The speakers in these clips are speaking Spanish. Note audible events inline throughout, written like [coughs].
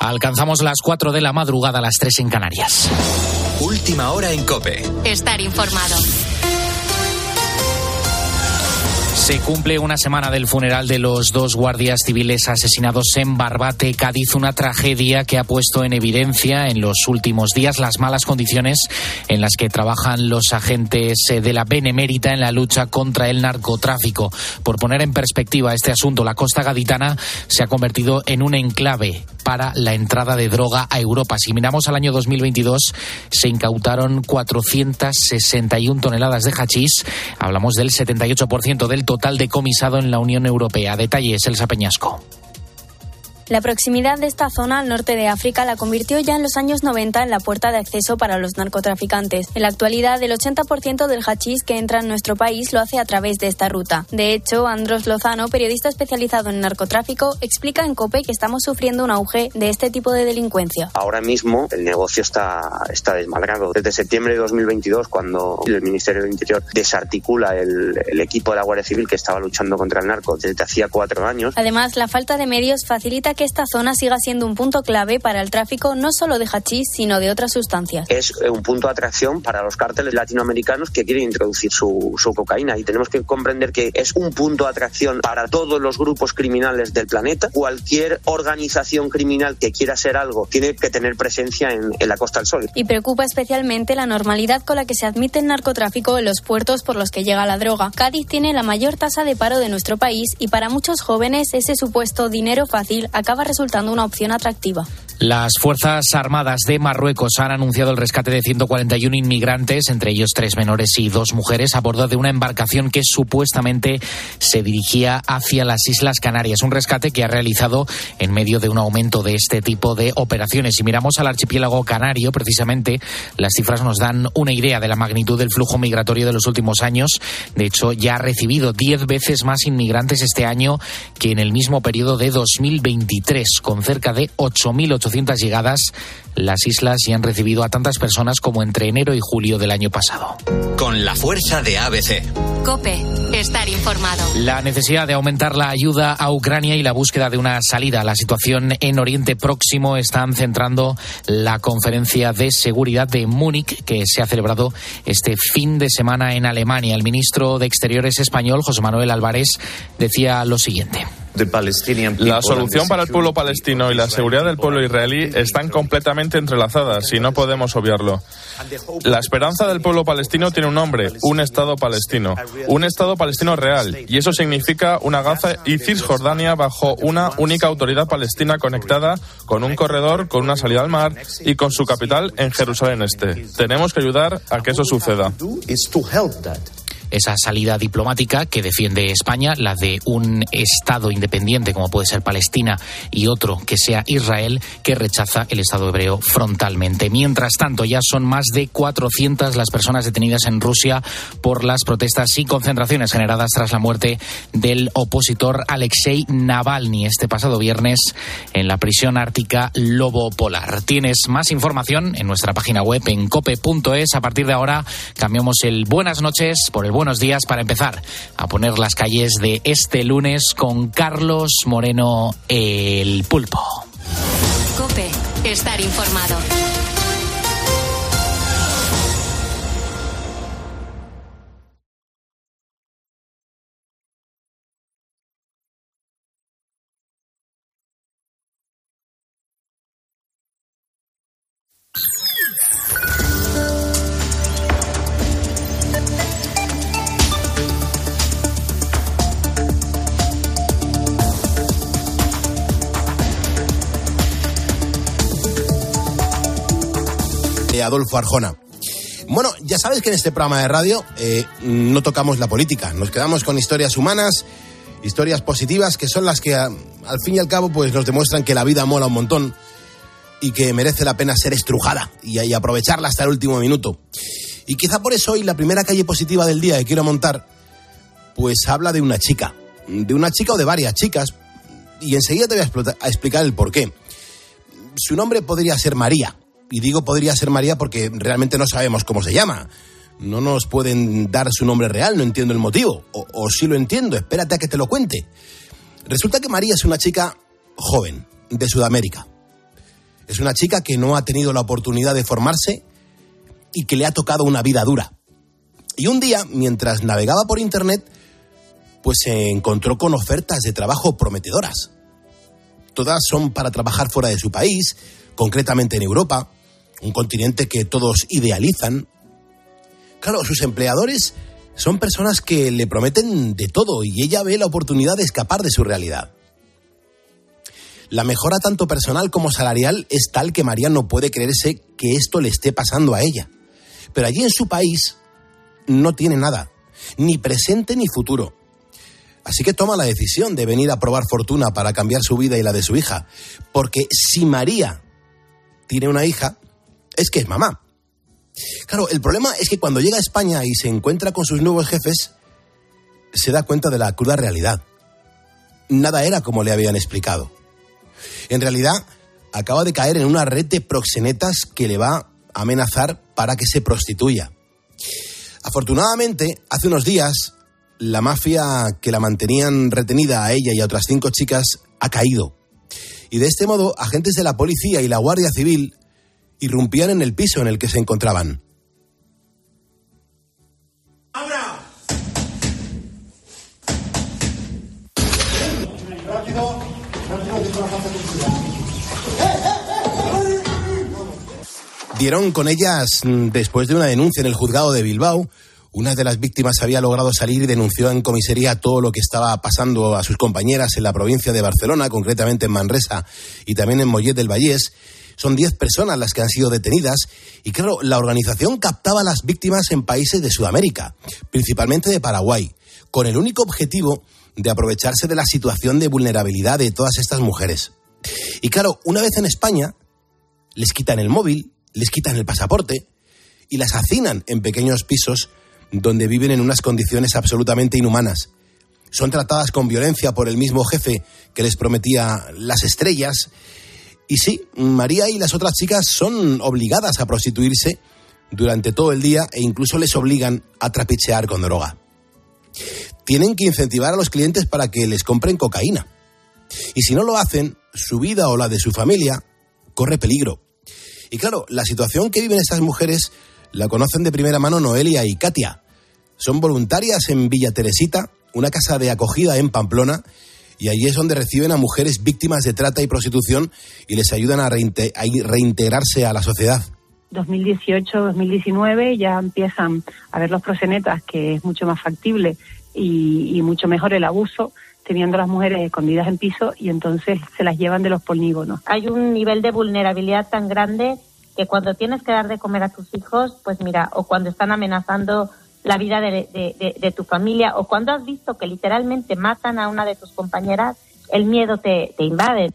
Alcanzamos las 4 de la madrugada, las 3 en Canarias. Última hora en Cope. Estar informado. Se cumple una semana del funeral de los dos guardias civiles asesinados en Barbate, Cádiz, una tragedia que ha puesto en evidencia en los últimos días las malas condiciones en las que trabajan los agentes eh, de la Benemérita en la lucha contra el narcotráfico. Por poner en perspectiva este asunto, la costa gaditana se ha convertido en un enclave para la entrada de droga a Europa. Si miramos al año 2022, se incautaron 461 toneladas de hachís. Hablamos del 78% del total decomisado en la Unión Europea. Detalles, Elsa Peñasco. La proximidad de esta zona al norte de África la convirtió ya en los años 90 en la puerta de acceso para los narcotraficantes. En la actualidad, el 80% del hachís que entra en nuestro país lo hace a través de esta ruta. De hecho, Andros Lozano, periodista especializado en narcotráfico, explica en COPE que estamos sufriendo un auge de este tipo de delincuencia. Ahora mismo el negocio está, está desmadrado. Desde septiembre de 2022, cuando el Ministerio del Interior desarticula el, el equipo de la Guardia Civil que estaba luchando contra el narco desde hacía cuatro años. Además, la falta de medios facilita que esta zona siga siendo un punto clave para el tráfico no solo de hachís, sino de otras sustancias. Es un punto de atracción para los cárteles latinoamericanos que quieren introducir su, su cocaína y tenemos que comprender que es un punto de atracción para todos los grupos criminales del planeta. Cualquier organización criminal que quiera ser algo tiene que tener presencia en, en la Costa del Sol. Y preocupa especialmente la normalidad con la que se admite el narcotráfico en los puertos por los que llega la droga. Cádiz tiene la mayor tasa de paro de nuestro país y para muchos jóvenes ese supuesto dinero fácil acaba resultando una opción atractiva. Las Fuerzas Armadas de Marruecos han anunciado el rescate de 141 inmigrantes, entre ellos tres menores y dos mujeres, a bordo de una embarcación que supuestamente se dirigía hacia las Islas Canarias. Un rescate que ha realizado en medio de un aumento de este tipo de operaciones. Si miramos al archipiélago canario, precisamente, las cifras nos dan una idea de la magnitud del flujo migratorio de los últimos años. De hecho, ya ha recibido 10 veces más inmigrantes este año que en el mismo periodo de 2023, con cerca de 8.800 llegadas, las islas ya han recibido a tantas personas como entre enero y julio del año pasado. Con la fuerza de ABC. Cope, estar informado. La necesidad de aumentar la ayuda a Ucrania y la búsqueda de una salida a la situación en Oriente Próximo están centrando la conferencia de seguridad de Múnich que se ha celebrado este fin de semana en Alemania. El ministro de Exteriores español, José Manuel Álvarez, decía lo siguiente. La solución para el pueblo palestino y la seguridad del pueblo israelí están completamente entrelazadas y no podemos obviarlo. La esperanza del pueblo palestino tiene un nombre, un Estado palestino, un Estado palestino real, y eso significa una Gaza y Cisjordania bajo una única autoridad palestina conectada con un corredor, con una salida al mar y con su capital en Jerusalén Este. Tenemos que ayudar a que eso suceda esa salida diplomática que defiende España, la de un Estado independiente como puede ser Palestina y otro que sea Israel, que rechaza el Estado hebreo frontalmente. Mientras tanto, ya son más de 400 las personas detenidas en Rusia por las protestas y concentraciones generadas tras la muerte del opositor Alexei Navalny este pasado viernes en la prisión ártica Lobo Polar. Tienes más información en nuestra página web en cope.es. A partir de ahora cambiamos el buenas noches por el buenos días para empezar a poner las calles de este lunes con Carlos Moreno el Pulpo. Cope, estar informado. Adolfo Arjona. Bueno, ya sabes que en este programa de radio eh, no tocamos la política, nos quedamos con historias humanas, historias positivas que son las que al fin y al cabo pues nos demuestran que la vida mola un montón y que merece la pena ser estrujada y, aprovecharla hasta el último minuto. Y quizá por eso hoy la primera calle positiva del día que quiero montar pues habla de una chica, de una chica o de varias chicas y enseguida te voy a, a explicar el por qué. Su nombre podría ser María, y digo podría ser María porque realmente no sabemos cómo se llama. No nos pueden dar su nombre real, no entiendo el motivo. O, sí lo entiendo, espérate a que te lo cuente. Resulta que María es una chica joven, de Sudamérica. Es una chica que no ha tenido la oportunidad de formarse y que le ha tocado una vida dura. Y un día, mientras navegaba por Internet, pues se encontró con ofertas de trabajo prometedoras. Todas son para trabajar fuera de su país, concretamente en Europa, un continente que todos idealizan. Claro, sus empleadores son personas que le prometen de todo y ella ve la oportunidad de escapar de su realidad. La mejora tanto personal como salarial es tal que María no puede creerse que esto le esté pasando a ella. Pero allí en su país no tiene nada, ni presente ni futuro. Así que toma la decisión de venir a probar fortuna para cambiar su vida y la de su hija. Porque si María tiene una hija, es que es mamá. Claro, el problema es que cuando llega a España y se encuentra con sus nuevos jefes, se da cuenta de la cruda realidad. Nada era como le habían explicado. En realidad, acaba de caer en una red de proxenetas que le va a amenazar para que se prostituya. Afortunadamente, hace unos días, la mafia que la mantenían retenida a ella y a otras cinco chicas ha caído. Y de este modo, agentes de la policía y la Guardia Civil irrumpían en el piso en el que se encontraban. Dieron con ellas mm, después de una denuncia en el juzgado de Bilbao. Una de las víctimas había logrado salir y denunció en comisaría todo lo que estaba pasando a sus compañeras en la provincia de Barcelona, concretamente en Manresa y también en Mollet del Vallés. Son 10 personas las que han sido detenidas y claro, la organización captaba a las víctimas en países de Sudamérica, principalmente de Paraguay, con el único objetivo de aprovecharse de la situación de vulnerabilidad de todas estas mujeres. Y claro, una vez en España, les quitan el móvil, les quitan el pasaporte y las hacinan en pequeños pisos donde viven en unas condiciones absolutamente inhumanas. Son tratadas con violencia por el mismo jefe que les prometía las estrellas y sí, María y las otras chicas son obligadas a prostituirse durante todo el día e incluso les obligan a trapichear con droga. Tienen que incentivar a los clientes para que les compren cocaína. Y si no lo hacen, su vida o la de su familia corre peligro. Y claro, la situación que viven estas mujeres la conocen de primera mano Noelia y Katia. Son voluntarias en Villa Teresita, una casa de acogida en Pamplona, y allí es donde reciben a mujeres víctimas de trata y prostitución y les ayudan a, reintegrarse a la sociedad. 2018-2019 ya empiezan a ver los prosenetas que es mucho más factible y, mucho mejor el abuso teniendo las mujeres escondidas en piso y entonces se las llevan de los polígonos. Hay un nivel de vulnerabilidad tan grande que cuando tienes que dar de comer a tus hijos, pues mira, o cuando están amenazando la vida de, tu familia o cuando has visto que literalmente matan a una de tus compañeras, el miedo te, te invade.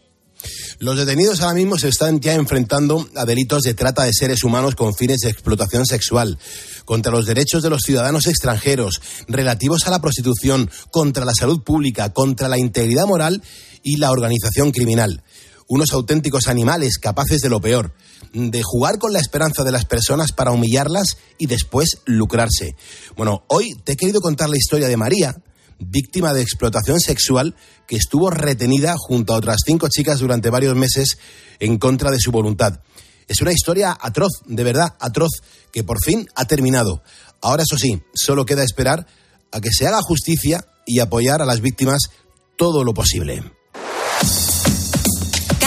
Los detenidos ahora mismo se están ya enfrentando a delitos de trata de seres humanos con fines de explotación sexual, contra los derechos de los ciudadanos extranjeros, relativos a la prostitución, contra la salud pública, contra la integridad moral y la organización criminal. Unos auténticos animales capaces de lo peor de jugar con la esperanza de las personas para humillarlas y después lucrarse. Bueno, hoy te he querido contar la historia de María, víctima de explotación sexual que estuvo retenida junto a otras cinco chicas durante varios meses en contra de su voluntad. Es una historia atroz, de verdad atroz, que por fin ha terminado. Ahora, eso sí, solo queda esperar a que se haga justicia y apoyar a las víctimas todo lo posible.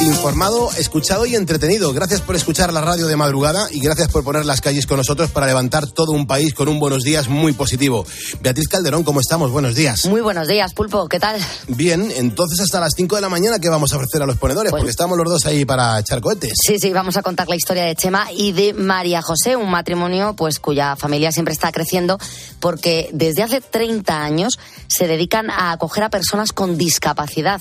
informado, escuchado y entretenido. Gracias por escuchar la radio de madrugada y gracias por poner las calles con nosotros para levantar todo un país con un buenos días muy positivo. Beatriz Calderón, ¿cómo estamos? Buenos días. Muy buenos días, Pulpo, ¿qué tal? Bien, entonces hasta las 5 de la mañana, ¿qué vamos a ofrecer a los ponedores? Pues Porque estamos los dos ahí para echar cohetes. Sí, sí, vamos a contar la historia de Chema y de María José, un matrimonio pues cuya familia siempre está creciendo porque desde hace 30 años se dedican a acoger a personas con discapacidad.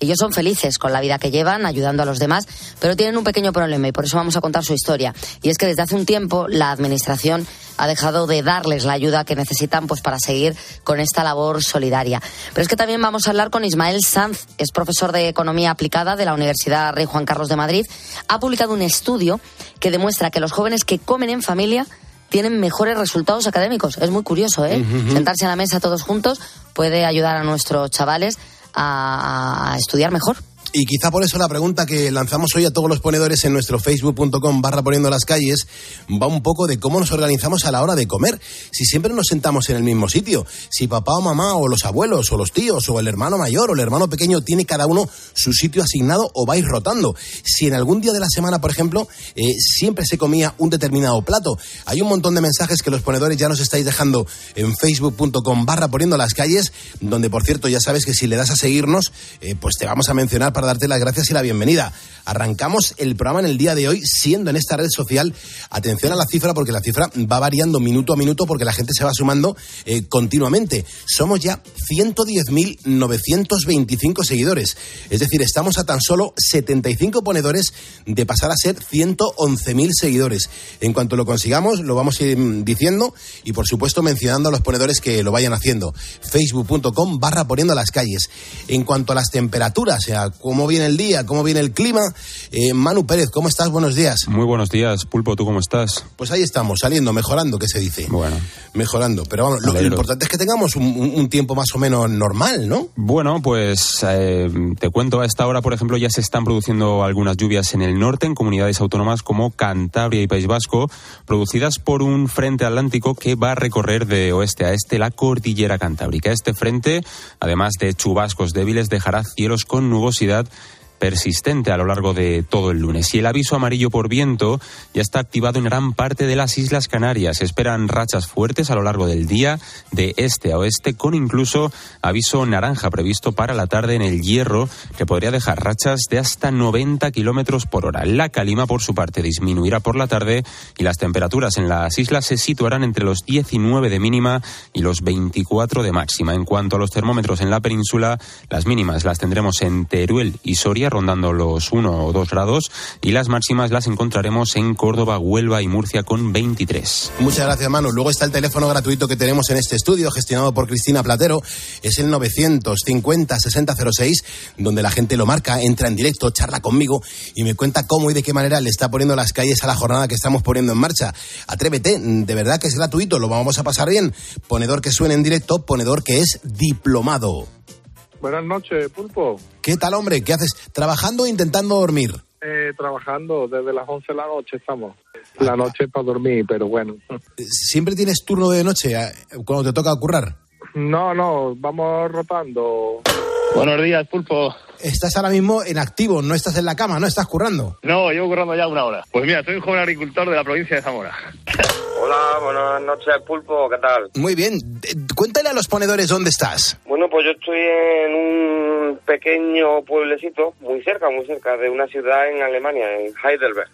Ellos son felices con la vida que llevan, ayudando a los demás, pero tienen un pequeño problema y por eso vamos a contar su historia. Y es que desde hace un tiempo la Administración ha dejado de darles la ayuda que necesitan pues para seguir con esta labor solidaria. Pero es que también vamos a hablar con Ismael Sanz, es profesor de Economía Aplicada de la Universidad Rey Juan Carlos de Madrid. Ha publicado un estudio que demuestra que los jóvenes que comen en familia tienen mejores resultados académicos. Es muy curioso, ¿eh? Sentarse a la mesa todos juntos puede ayudar a nuestros chavales a estudiar mejor. Y quizá por eso la pregunta que lanzamos hoy a todos los ponedores en nuestro facebook.com barra poniendo las calles va un poco de cómo nos organizamos a la hora de comer. Si siempre nos sentamos en el mismo sitio, si papá o mamá o los abuelos o los tíos o el hermano mayor o el hermano pequeño tiene cada uno su sitio asignado o vais rotando. Si en algún día de la semana, por ejemplo, eh, siempre se comía un determinado plato. Hay un montón de mensajes que los ponedores ya nos estáis dejando en facebook.com barra poniendo las calles, donde por cierto ya sabes que si le das a seguirnos, eh, pues te vamos a mencionar para darte las gracias y la bienvenida. Arrancamos el programa en el día de hoy siendo en esta red social, atención a la cifra porque la cifra va variando minuto a minuto porque la gente se va sumando eh, continuamente. Somos ya 110.925 seguidores. Es decir, estamos a tan solo 75 ponedores de pasar a ser 111.000 seguidores. En cuanto lo consigamos, lo vamos a ir diciendo y por supuesto mencionando a los ponedores que lo vayan haciendo. Facebook.com barra poniendo las calles. En cuanto a las temperaturas, sea, cómo viene el día, cómo viene el clima. Eh, Manu Pérez, ¿cómo estás? Buenos días. Muy buenos días, Pulpo, ¿tú cómo estás? Pues ahí estamos, saliendo, mejorando, ¿qué se dice? Bueno. Mejorando. Pero vamos, lo, importante es que tengamos un, tiempo más o menos normal, ¿no? Bueno, pues eh, te cuento, a esta hora, por ejemplo, ya se están produciendo algunas lluvias en el norte, en comunidades autónomas como Cantabria y País Vasco, producidas por un frente atlántico que va a recorrer de oeste a este la cordillera cantábrica. Este frente, además de chubascos débiles, dejará cielos con nubosidad That. Persistente a lo largo de todo el lunes. Y el aviso amarillo por viento ya está activado en gran parte de las Islas Canarias. Se esperan rachas fuertes a lo largo del día, de este a oeste, con incluso aviso naranja previsto para la tarde en el Hierro, que podría dejar rachas de hasta 90 kilómetros por hora. La calima, por su parte, disminuirá por la tarde y las temperaturas en las islas se situarán entre los 19 de mínima y los 24 de máxima. En cuanto a los termómetros en la península, las mínimas las tendremos en Teruel y Soria rondando los 1 o 2 grados y las máximas las encontraremos en Córdoba, Huelva y Murcia con 23. Muchas gracias, Manu. Luego está el teléfono gratuito que tenemos en este estudio, gestionado por Cristina Platero. Es el 950-6006, donde la gente lo marca, entra en directo, charla conmigo y me cuenta cómo y de qué manera le está poniendo las calles a la jornada que estamos poniendo en marcha. Atrévete, de verdad que es gratuito, lo vamos a pasar bien. Ponedor que suene en directo, ponedor que es diplomado. Buenas noches, Pulpo. ¿Qué tal, hombre? ¿Qué haces? ¿Trabajando o intentando dormir? Eh, trabajando, desde las 11 de la noche estamos. La noche para dormir, pero bueno. ¿Siempre tienes turno de noche eh, cuando te toca currar? No, no, vamos rotando. Buenos días, Pulpo. Estás ahora mismo en activo, no estás en la cama, ¿no? Estás currando. No, llevo currando ya una hora. Pues mira, soy un joven agricultor de la provincia de Zamora. Hola, buenas noches, Pulpo, ¿qué tal? Muy bien. Cuéntale a los ponedores dónde estás. Bueno, pues yo estoy en un pequeño pueblecito, muy cerca, muy cerca de una ciudad en Alemania, en Heidelberg.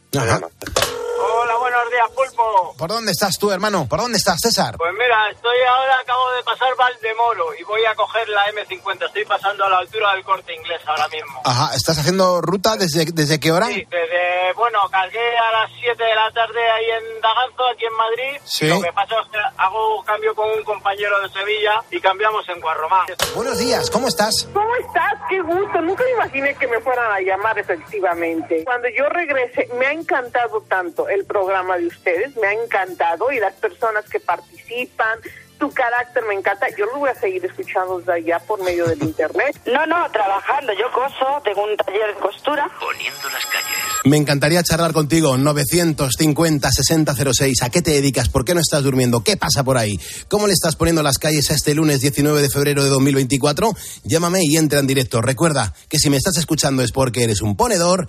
Hola, buenos días, Pulpo. ¿Por dónde estás tú, hermano? ¿Por dónde estás, César? Pues mira, estoy ahora, acabo de pasar Valdemoro y voy a coger la M50. Estoy pasando a la altura del corte inglés ahora mismo. Ajá, ¿estás haciendo ruta desde, desde qué hora? Sí, desde, bueno, cargué a las 7 de la tarde ahí en Daganzo, aquí en Madrid. Sí. Lo que pasa es que hago cambio con un compañero de Sevilla y cambiamos en Guarromán. Buenos días, ¿cómo estás? ¿Cómo estás? Qué gusto. Nunca me imaginé que me fueran a llamar efectivamente. Cuando yo regrese, me ha encantado tanto el programa de ustedes, me ha encantado y las personas que participan, tu carácter me encanta. Yo lo voy a seguir escuchando desde allá por medio del internet. No, no, trabajando. Yo coso, tengo un taller de costura. Poniendo las calles. Me encantaría charlar contigo. 950-6006. ¿A qué te dedicas? ¿Por qué no estás durmiendo? ¿Qué pasa por ahí? ¿Cómo le estás poniendo las calles a este lunes 19 de febrero de 2024? Llámame y entra en directo. Recuerda que si me estás escuchando es porque eres un ponedor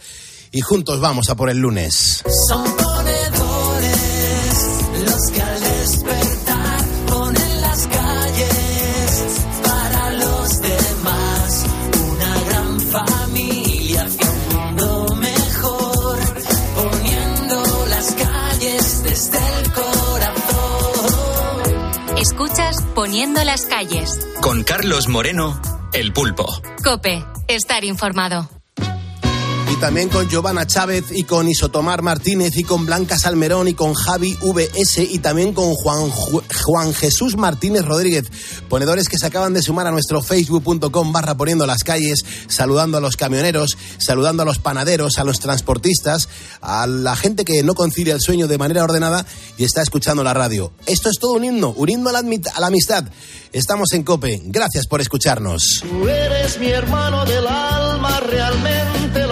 y juntos vamos a por el lunes. Son ponedores los que al despertar ponen las calles para los demás. Una gran familia hacia un mundo mejor, poniendo las calles desde el corazón. Escuchas Poniendo las calles. Con Carlos Moreno, El Pulpo. Cope, estar informado. Y también con Giovanna Chávez y con Isotomar Martínez y con Blanca Salmerón y con Javi VS y también con Juan, Juan Jesús Martínez Rodríguez, ponedores que se acaban de sumar a nuestro facebook.com barra poniendo las calles, saludando a los camioneros, saludando a los panaderos, a los transportistas, a la gente que no concilia el sueño de manera ordenada y está escuchando la radio. Esto es todo un himno, un himno a la, a la amistad. Estamos en Cope. Gracias por escucharnos. Tú eres mi hermano del alma, realmente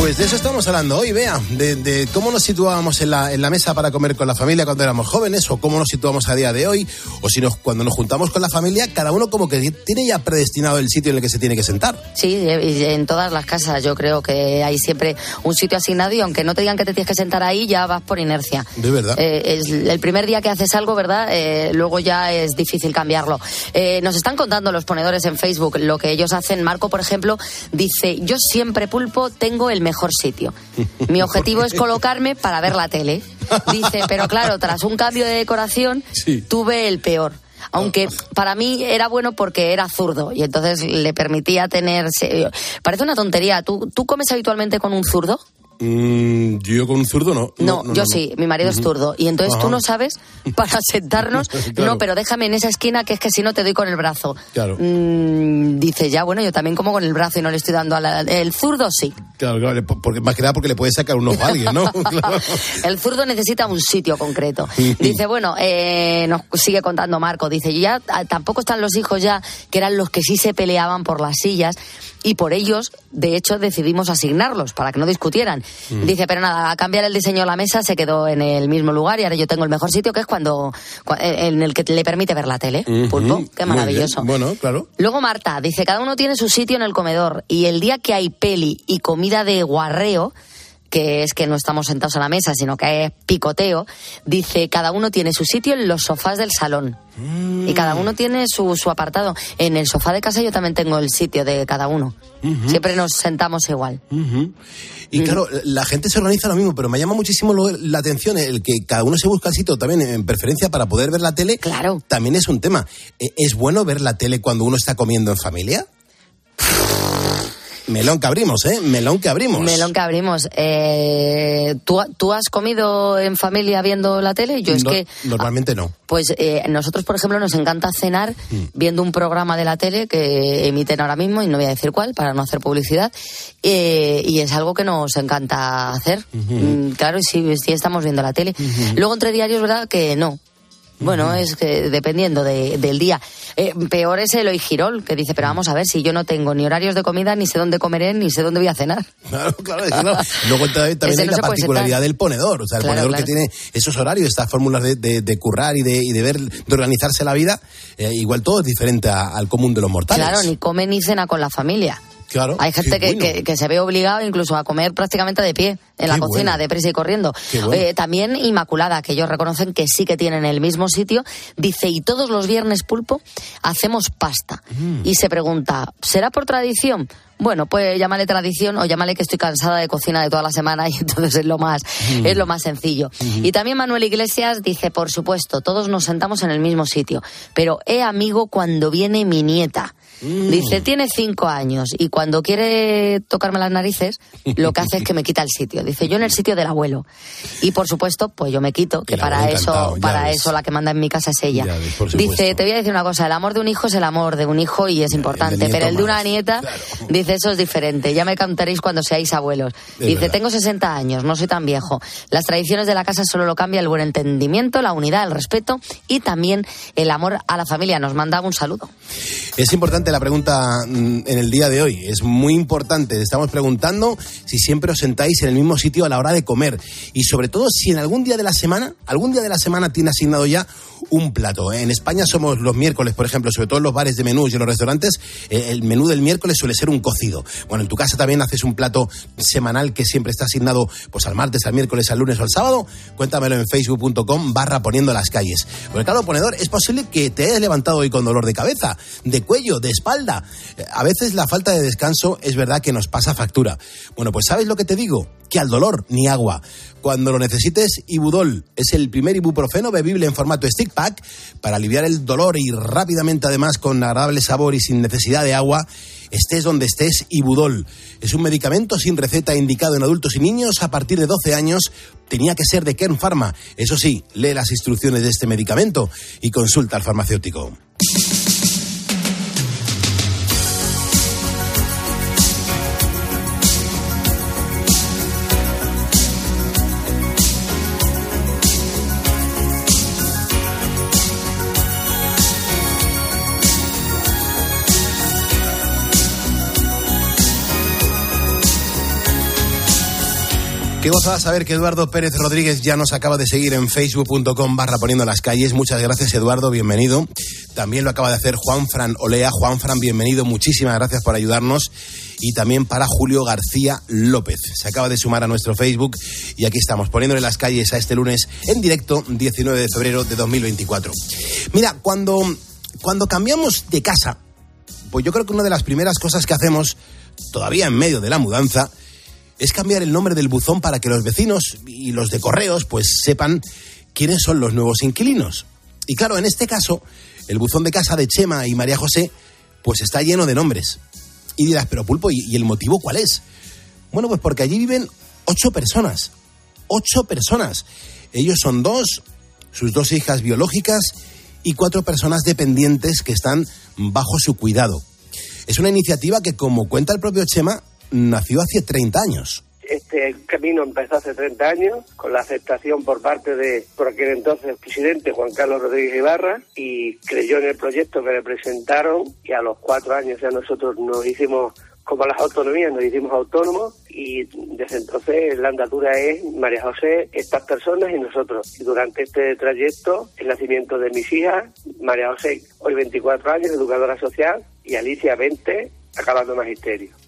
Pues de eso estamos hablando hoy, vea, de, de cómo nos situábamos en la, en la, mesa para comer con la familia cuando éramos jóvenes, o cómo nos situamos a día de hoy, o si nos, cuando nos juntamos con la familia, cada uno como que tiene ya predestinado el sitio en el que se tiene que sentar. Sí, en todas las casas yo creo que hay siempre un sitio asignado y aunque no te digan que te tienes que sentar ahí, ya vas por inercia. De verdad. Eh, es el primer día que haces algo, ¿verdad? Eh, luego ya es difícil cambiarlo. Eh, nos están contando los ponedores en Facebook lo que ellos hacen. Marco, por ejemplo, dice, yo siempre pulpo tengo el mejor sitio. Mi objetivo es colocarme para ver la tele. Dice, pero claro, tras un cambio de decoración, Sí. tuve el peor. Aunque para mí era bueno porque era zurdo y entonces le permitía tener. Parece una tontería. ¿Tú, ¿Tú comes habitualmente con un zurdo? Mm, yo con un zurdo no. No, yo sí, mi marido es zurdo. Y entonces tú no sabes, para [laughs] sentarnos, [laughs] Claro. no, pero déjame en esa esquina que es que si no te doy con el brazo. Claro. Mm, dice, ya, bueno, yo también como con el brazo y no le estoy dando a la... El zurdo sí. Claro, claro, porque, más que nada porque le puede sacar un ojo a alguien, ¿no? [laughs] Claro. El zurdo necesita un sitio concreto. Dice, bueno, eh, nos sigue contando Marco, dice, ya ah, tampoco están los hijos ya, que eran los que sí se peleaban por las sillas, y por ellos, de hecho, decidimos asignarlos para que no discutieran. Mm. Dice, pero nada, a cambiar el diseño de la mesa se quedó en el mismo lugar y ahora yo tengo el mejor sitio que es cuando, cua- en el que le permite ver la tele. Pulpo, qué maravilloso. Bueno, claro. Luego Marta dice, cada uno tiene su sitio en el comedor y el día que hay peli y comida de guarreo, que es que no estamos sentados a la mesa, sino que es picoteo, dice, cada uno tiene su sitio en los sofás del salón. Y cada uno tiene su, su apartado. En el sofá de casa yo también tengo el sitio de cada uno. Siempre nos sentamos igual. Y claro, la gente se organiza lo mismo, pero me llama muchísimo lo- la atención el que cada uno se busca el sitio también en preferencia para poder ver la tele. Claro. También es un tema. Eh, ¿Es bueno ver la tele cuando uno está comiendo en familia? [laughs] Melón que abrimos, ¿eh? Melón que abrimos. Melón que abrimos. Eh, ¿tú, ¿Tú has comido en familia viendo la tele? Yo es No- que Normalmente no. Pues eh, nosotros, por ejemplo, nos encanta cenar Mm. viendo un programa de la tele que emiten ahora mismo, y no voy a decir cuál, para no hacer publicidad, eh, y es algo que nos encanta hacer. Mm, claro, sí, sí estamos viendo la tele. Luego, entre diarios, ¿verdad? Que no. Bueno, es que dependiendo del día. Eh, peor es Eloy Girol, que dice, pero vamos a ver, si yo no tengo ni horarios de comida, ni sé dónde comeré, ni sé dónde voy a cenar. [laughs] Claro, claro, [laughs] no. Luego también, hay la particularidad del ponedor, o sea, el ponedor que tiene esos horarios, estas fórmulas de, currar y de, y de ver, de organizarse la vida, eh, igual todo es diferente al común de los mortales. Claro, ni come ni cena con la familia. Hay gente que, se ve obligado incluso a comer prácticamente de pie en la cocina, de deprisa y corriendo. Eh, también Inmaculada, que ellos reconocen que sí que tienen el mismo sitio, dice, y todos los viernes pulpo hacemos pasta. Mm. Y se pregunta, ¿será por tradición? Bueno, pues llámale tradición o llámale que estoy cansada de cocina de toda la semana [laughs] y entonces es lo más, mm. es lo más sencillo. Y también Manuel Iglesias dice, por supuesto, todos nos sentamos en el mismo sitio, pero he amigo cuando viene mi nieta. Mm. Dice, tiene cinco años y cuando quiere tocarme las narices, lo que hace es que me quita el sitio. Dice, yo en el sitio del abuelo. Y por supuesto, pues yo me quito, que para eso, para eso la que manda en mi casa es ella. dice, te voy a decir una cosa, el amor de un hijo es el amor de un hijo y es importante, pero el de una nieta, dice, eso es diferente. Ya me cantaréis cuando seáis abuelos. dice, tengo 60 años, no soy tan viejo. Las tradiciones de la casa solo lo cambia el buen entendimiento, la unidad, el respeto y también el amor a la familia. Nos manda un saludo. Es importante la pregunta mm, en el día de hoy. Es muy importante. Estamos preguntando si siempre os sentáis en el mismo sitio a la hora de comer. Y sobre todo si en algún día de la semana, algún día de la semana tiene asignado ya un plato. En España somos los miércoles, por ejemplo, sobre todo en los bares de menús y en los restaurantes, eh, el menú del miércoles suele ser un cocido. Bueno, en tu casa también haces un plato semanal que siempre está asignado pues al martes, al miércoles, al lunes o al sábado. Cuéntamelo en facebook.com barra poniendo las calles. Porque claro, ponedor, es posible que te hayas levantado hoy con dolor de cabeza, de cuello, de espalda. Eh, a veces la falta de descanso es verdad que nos pasa factura. Bueno, pues ¿sabes lo que te digo? Que al dolor ni agua. Cuando lo necesites, Ibudol es el primer ibuprofeno bebible en formato stick pack para aliviar el dolor y rápidamente además con agradable sabor y sin necesidad de agua. Estés donde estés, Ibudol. Es un medicamento sin receta indicado en adultos y niños a partir de 12 años. Tenía que ser de Kern Pharma. Eso sí, lee las instrucciones de este medicamento y consulta al farmacéutico. Qué gozada saber que Eduardo Pérez Rodríguez ya nos acaba de seguir en facebook.com barra poniendo las calles. Muchas gracias Eduardo, bienvenido. También lo acaba de hacer Juan Fran Olea. Juan Fran, bienvenido. Muchísimas gracias por ayudarnos. Y también para Julio García López. Se acaba de sumar a nuestro Facebook y aquí estamos poniéndole las calles a este lunes en directo 19 de febrero de 2024. Mira, cuando, cuando cambiamos de casa, pues yo creo que una de las primeras cosas que hacemos, todavía en medio de la mudanza, es cambiar el nombre del buzón para que los vecinos y los de correos pues sepan quiénes son los nuevos inquilinos. Y claro, en este caso, el buzón de casa de Chema y María José pues está lleno de nombres. Y dirás, pero Pulpo, ¿y, el motivo cuál es? Bueno, pues porque allí viven ocho personas. Ocho personas. Ellos son dos, sus dos hijas biológicas y cuatro personas dependientes que están bajo su cuidado. Es una iniciativa que, como cuenta el propio Chema, nació hace 30 años. Este camino empezó hace 30 años con la aceptación por parte de, por aquel entonces, presidente Juan Carlos Rodríguez Ibarra y creyó en el proyecto que le presentaron y a los cuatro años ya nosotros nos hicimos como las autonomías, nos hicimos autónomos y desde entonces la andadura es María José, estas personas y nosotros. Y durante este trayecto, el nacimiento de mis hijas, María José, hoy 24 años, educadora social, y Alicia, 20, acabando magisterio.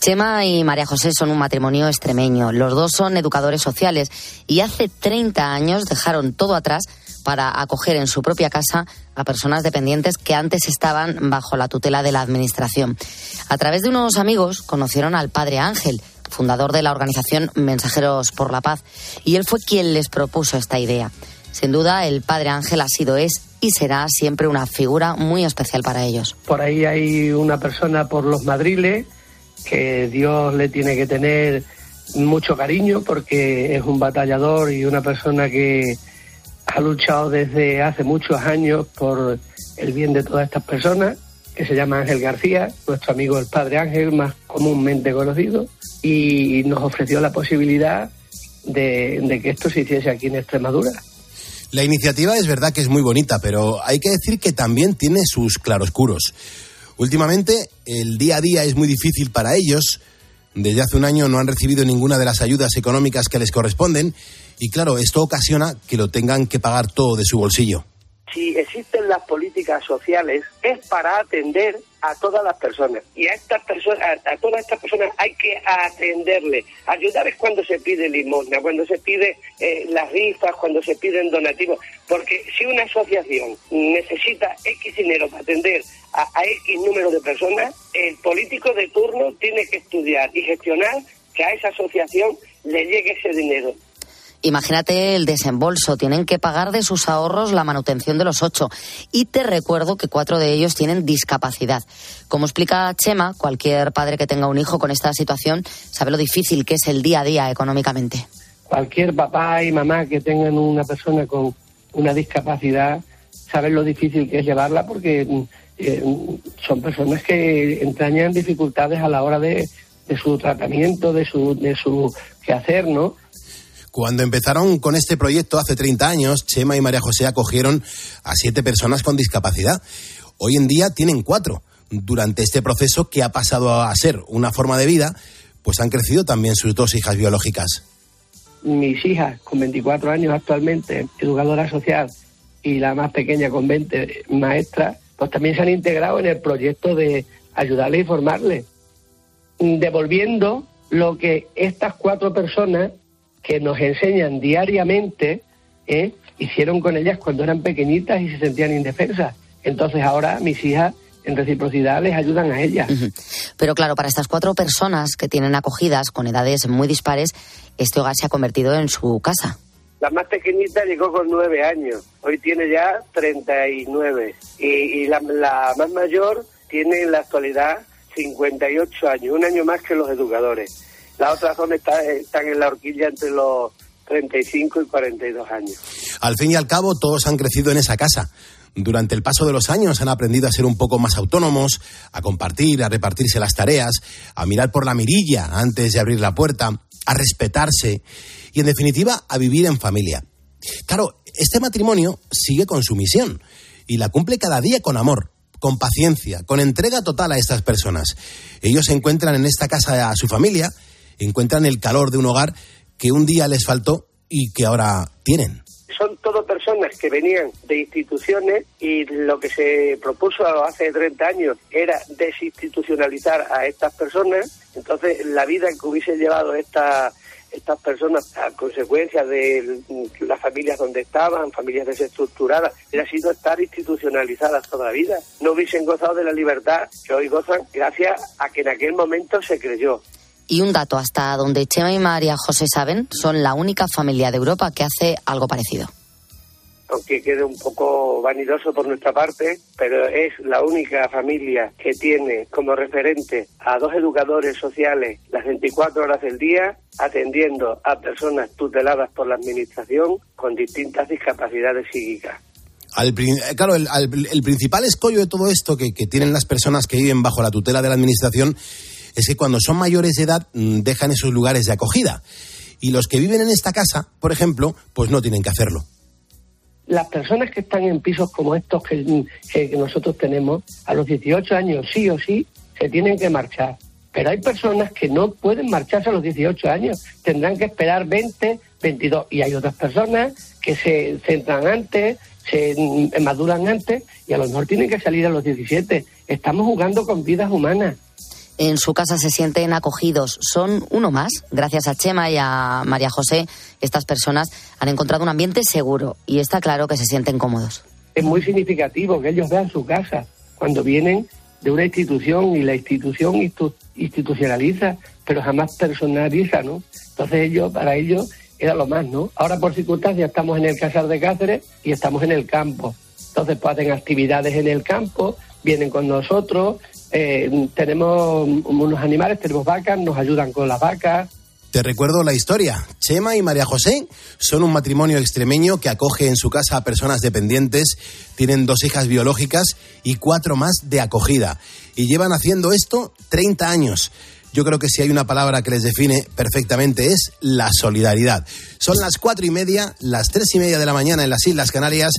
Chema y María José son un matrimonio extremeño. Los dos son educadores sociales y hace 30 años dejaron todo atrás para acoger en su propia casa a personas dependientes que antes estaban bajo la tutela de la Administración. A través de unos amigos conocieron al padre Ángel, fundador de la organización Mensajeros por la Paz, y él fue quien les propuso esta idea. Sin duda, el padre Ángel ha sido, es y será siempre una figura muy especial para ellos. Por ahí hay una persona por los madriles que Dios le tiene que tener mucho cariño porque es un batallador y una persona que ha luchado desde hace muchos años por el bien de todas estas personas, que se llama Ángel García, nuestro amigo el Padre Ángel, más comúnmente conocido, y nos ofreció la posibilidad de, de que esto se hiciese aquí en Extremadura. La iniciativa es verdad que es muy bonita, pero hay que decir que también tiene sus claroscuros. Últimamente, el día a día es muy difícil para ellos. Desde hace un año no han recibido ninguna de las ayudas económicas que les corresponden y claro, esto ocasiona que lo tengan que pagar todo de su bolsillo si existen las políticas sociales es para atender a todas las personas. Y a estas personas a, todas estas personas hay que atenderle. Ayudar es cuando se pide limosna cuando se pide eh, las rifas cuando se piden donativos. Porque si una asociación necesita x dinero para atender a, a x número de personas el político de turno tiene que estudiar y gestionar que a esa asociación le llegue ese dinero Imagínate el desembolso, tienen que pagar de sus ahorros la manutención de los ocho. Y te recuerdo que cuatro de ellos tienen discapacidad. Como explica Chema, cualquier padre que tenga un hijo con esta situación sabe lo difícil que es el día a día económicamente. Cualquier papá y mamá que tengan una persona con una discapacidad sabe lo difícil que es llevarla porque eh, son personas que entrañan dificultades a la hora de, de su tratamiento, de su, de su quehacer, ¿no? Cuando empezaron con este proyecto hace 30 años, Chema y María José acogieron a siete personas con discapacidad. Hoy en día tienen cuatro. Durante este proceso que ha pasado a ser una forma de vida, pues han crecido también sus dos hijas biológicas. Mis hijas, con 24 años actualmente, educadora social, y la más pequeña con 20, maestra, pues también se han integrado en el proyecto de ayudarle y formarle, devolviendo lo que estas cuatro personas que nos enseñan diariamente, ¿eh? hicieron con ellas cuando eran pequeñitas y se sentían indefensas. Entonces ahora mis hijas en reciprocidad les ayudan a ellas. Pero claro, para estas cuatro personas que tienen acogidas con edades muy dispares, este hogar se ha convertido en su casa. La más pequeñita llegó con nueve años, hoy tiene ya 39. Y, y la, la más mayor tiene en la actualidad 58 años, un año más que los educadores. Las otras zonas está, están en la horquilla entre los 35 y 42 años. Al fin y al cabo, todos han crecido en esa casa. Durante el paso de los años han aprendido a ser un poco más autónomos, a compartir, a repartirse las tareas, a mirar por la mirilla antes de abrir la puerta, a respetarse y, en definitiva, a vivir en familia. Claro, este matrimonio sigue con su misión y la cumple cada día con amor, con paciencia, con entrega total a estas personas. Ellos encuentran en esta casa a su familia encuentran el calor de un hogar que un día les faltó y que ahora tienen. Son todo personas que venían de instituciones y lo que se propuso hace 30 años era desinstitucionalizar a estas personas. Entonces, la vida que hubiese llevado esta, estas personas a consecuencia de las familias donde estaban, familias desestructuradas, hubiera sido estar institucionalizadas toda la vida. No hubiesen gozado de la libertad que hoy gozan gracias a que en aquel momento se creyó. Y un dato, hasta donde Chema y María José saben, son la única familia de Europa que hace algo parecido. Aunque quede un poco vanidoso por nuestra parte, pero es la única familia que tiene como referente a dos educadores sociales las 24 horas del día atendiendo a personas tuteladas por la Administración con distintas discapacidades psíquicas. Al, claro, el, el, principal escollo de todo esto que, que tienen las personas que viven bajo la tutela de la Administración es que cuando son mayores de edad mm, dejan esos lugares de acogida. Y los que viven en esta casa, por ejemplo, pues no tienen que hacerlo. Las personas que están en pisos como estos que, que nosotros tenemos, a los 18 años sí o sí, se tienen que marchar. Pero hay personas que no pueden marcharse a los 18 años, tendrán que esperar 20, 22. Y hay otras personas que se centran antes, se mm, maduran antes y a lo mejor tienen que salir a los 17. Estamos jugando con vidas humanas en su casa se sienten acogidos. Son uno más. Gracias a Chema y a María José, estas personas han encontrado un ambiente seguro y está claro que se sienten cómodos. Es muy significativo que ellos vean su casa cuando vienen de una institución y la institución institucionaliza, pero jamás personaliza, ¿no? Entonces ellos, para ellos, era lo más, ¿no? Ahora por circunstancias estamos en el Casar de Cáceres y estamos en el campo. Entonces pues hacen actividades en el campo, vienen con nosotros, eh, tenemos unos animales, tenemos vacas, nos ayudan con las vacas. Te recuerdo la historia. Chema y María José son un matrimonio extremeño que acoge en su casa a personas dependientes, tienen dos hijas biológicas y cuatro más de acogida. Y llevan haciendo esto 30 años. Yo creo que si hay una palabra que les define perfectamente es la solidaridad. Son las cuatro y media, las tres y media de la mañana en las Islas Canarias.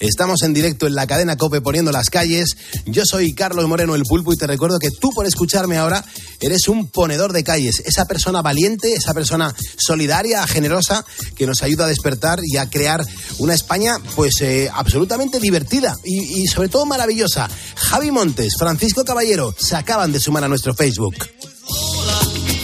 Estamos en directo en la cadena Cope poniendo las calles. Yo soy Carlos Moreno el Pulpo y te recuerdo que tú por escucharme ahora eres un ponedor de calles, esa persona valiente, esa persona solidaria, generosa, que nos ayuda a despertar y a crear una España pues eh, absolutamente divertida y, y sobre todo maravillosa. Javi Montes, Francisco Caballero, se acaban de sumar a nuestro Facebook. They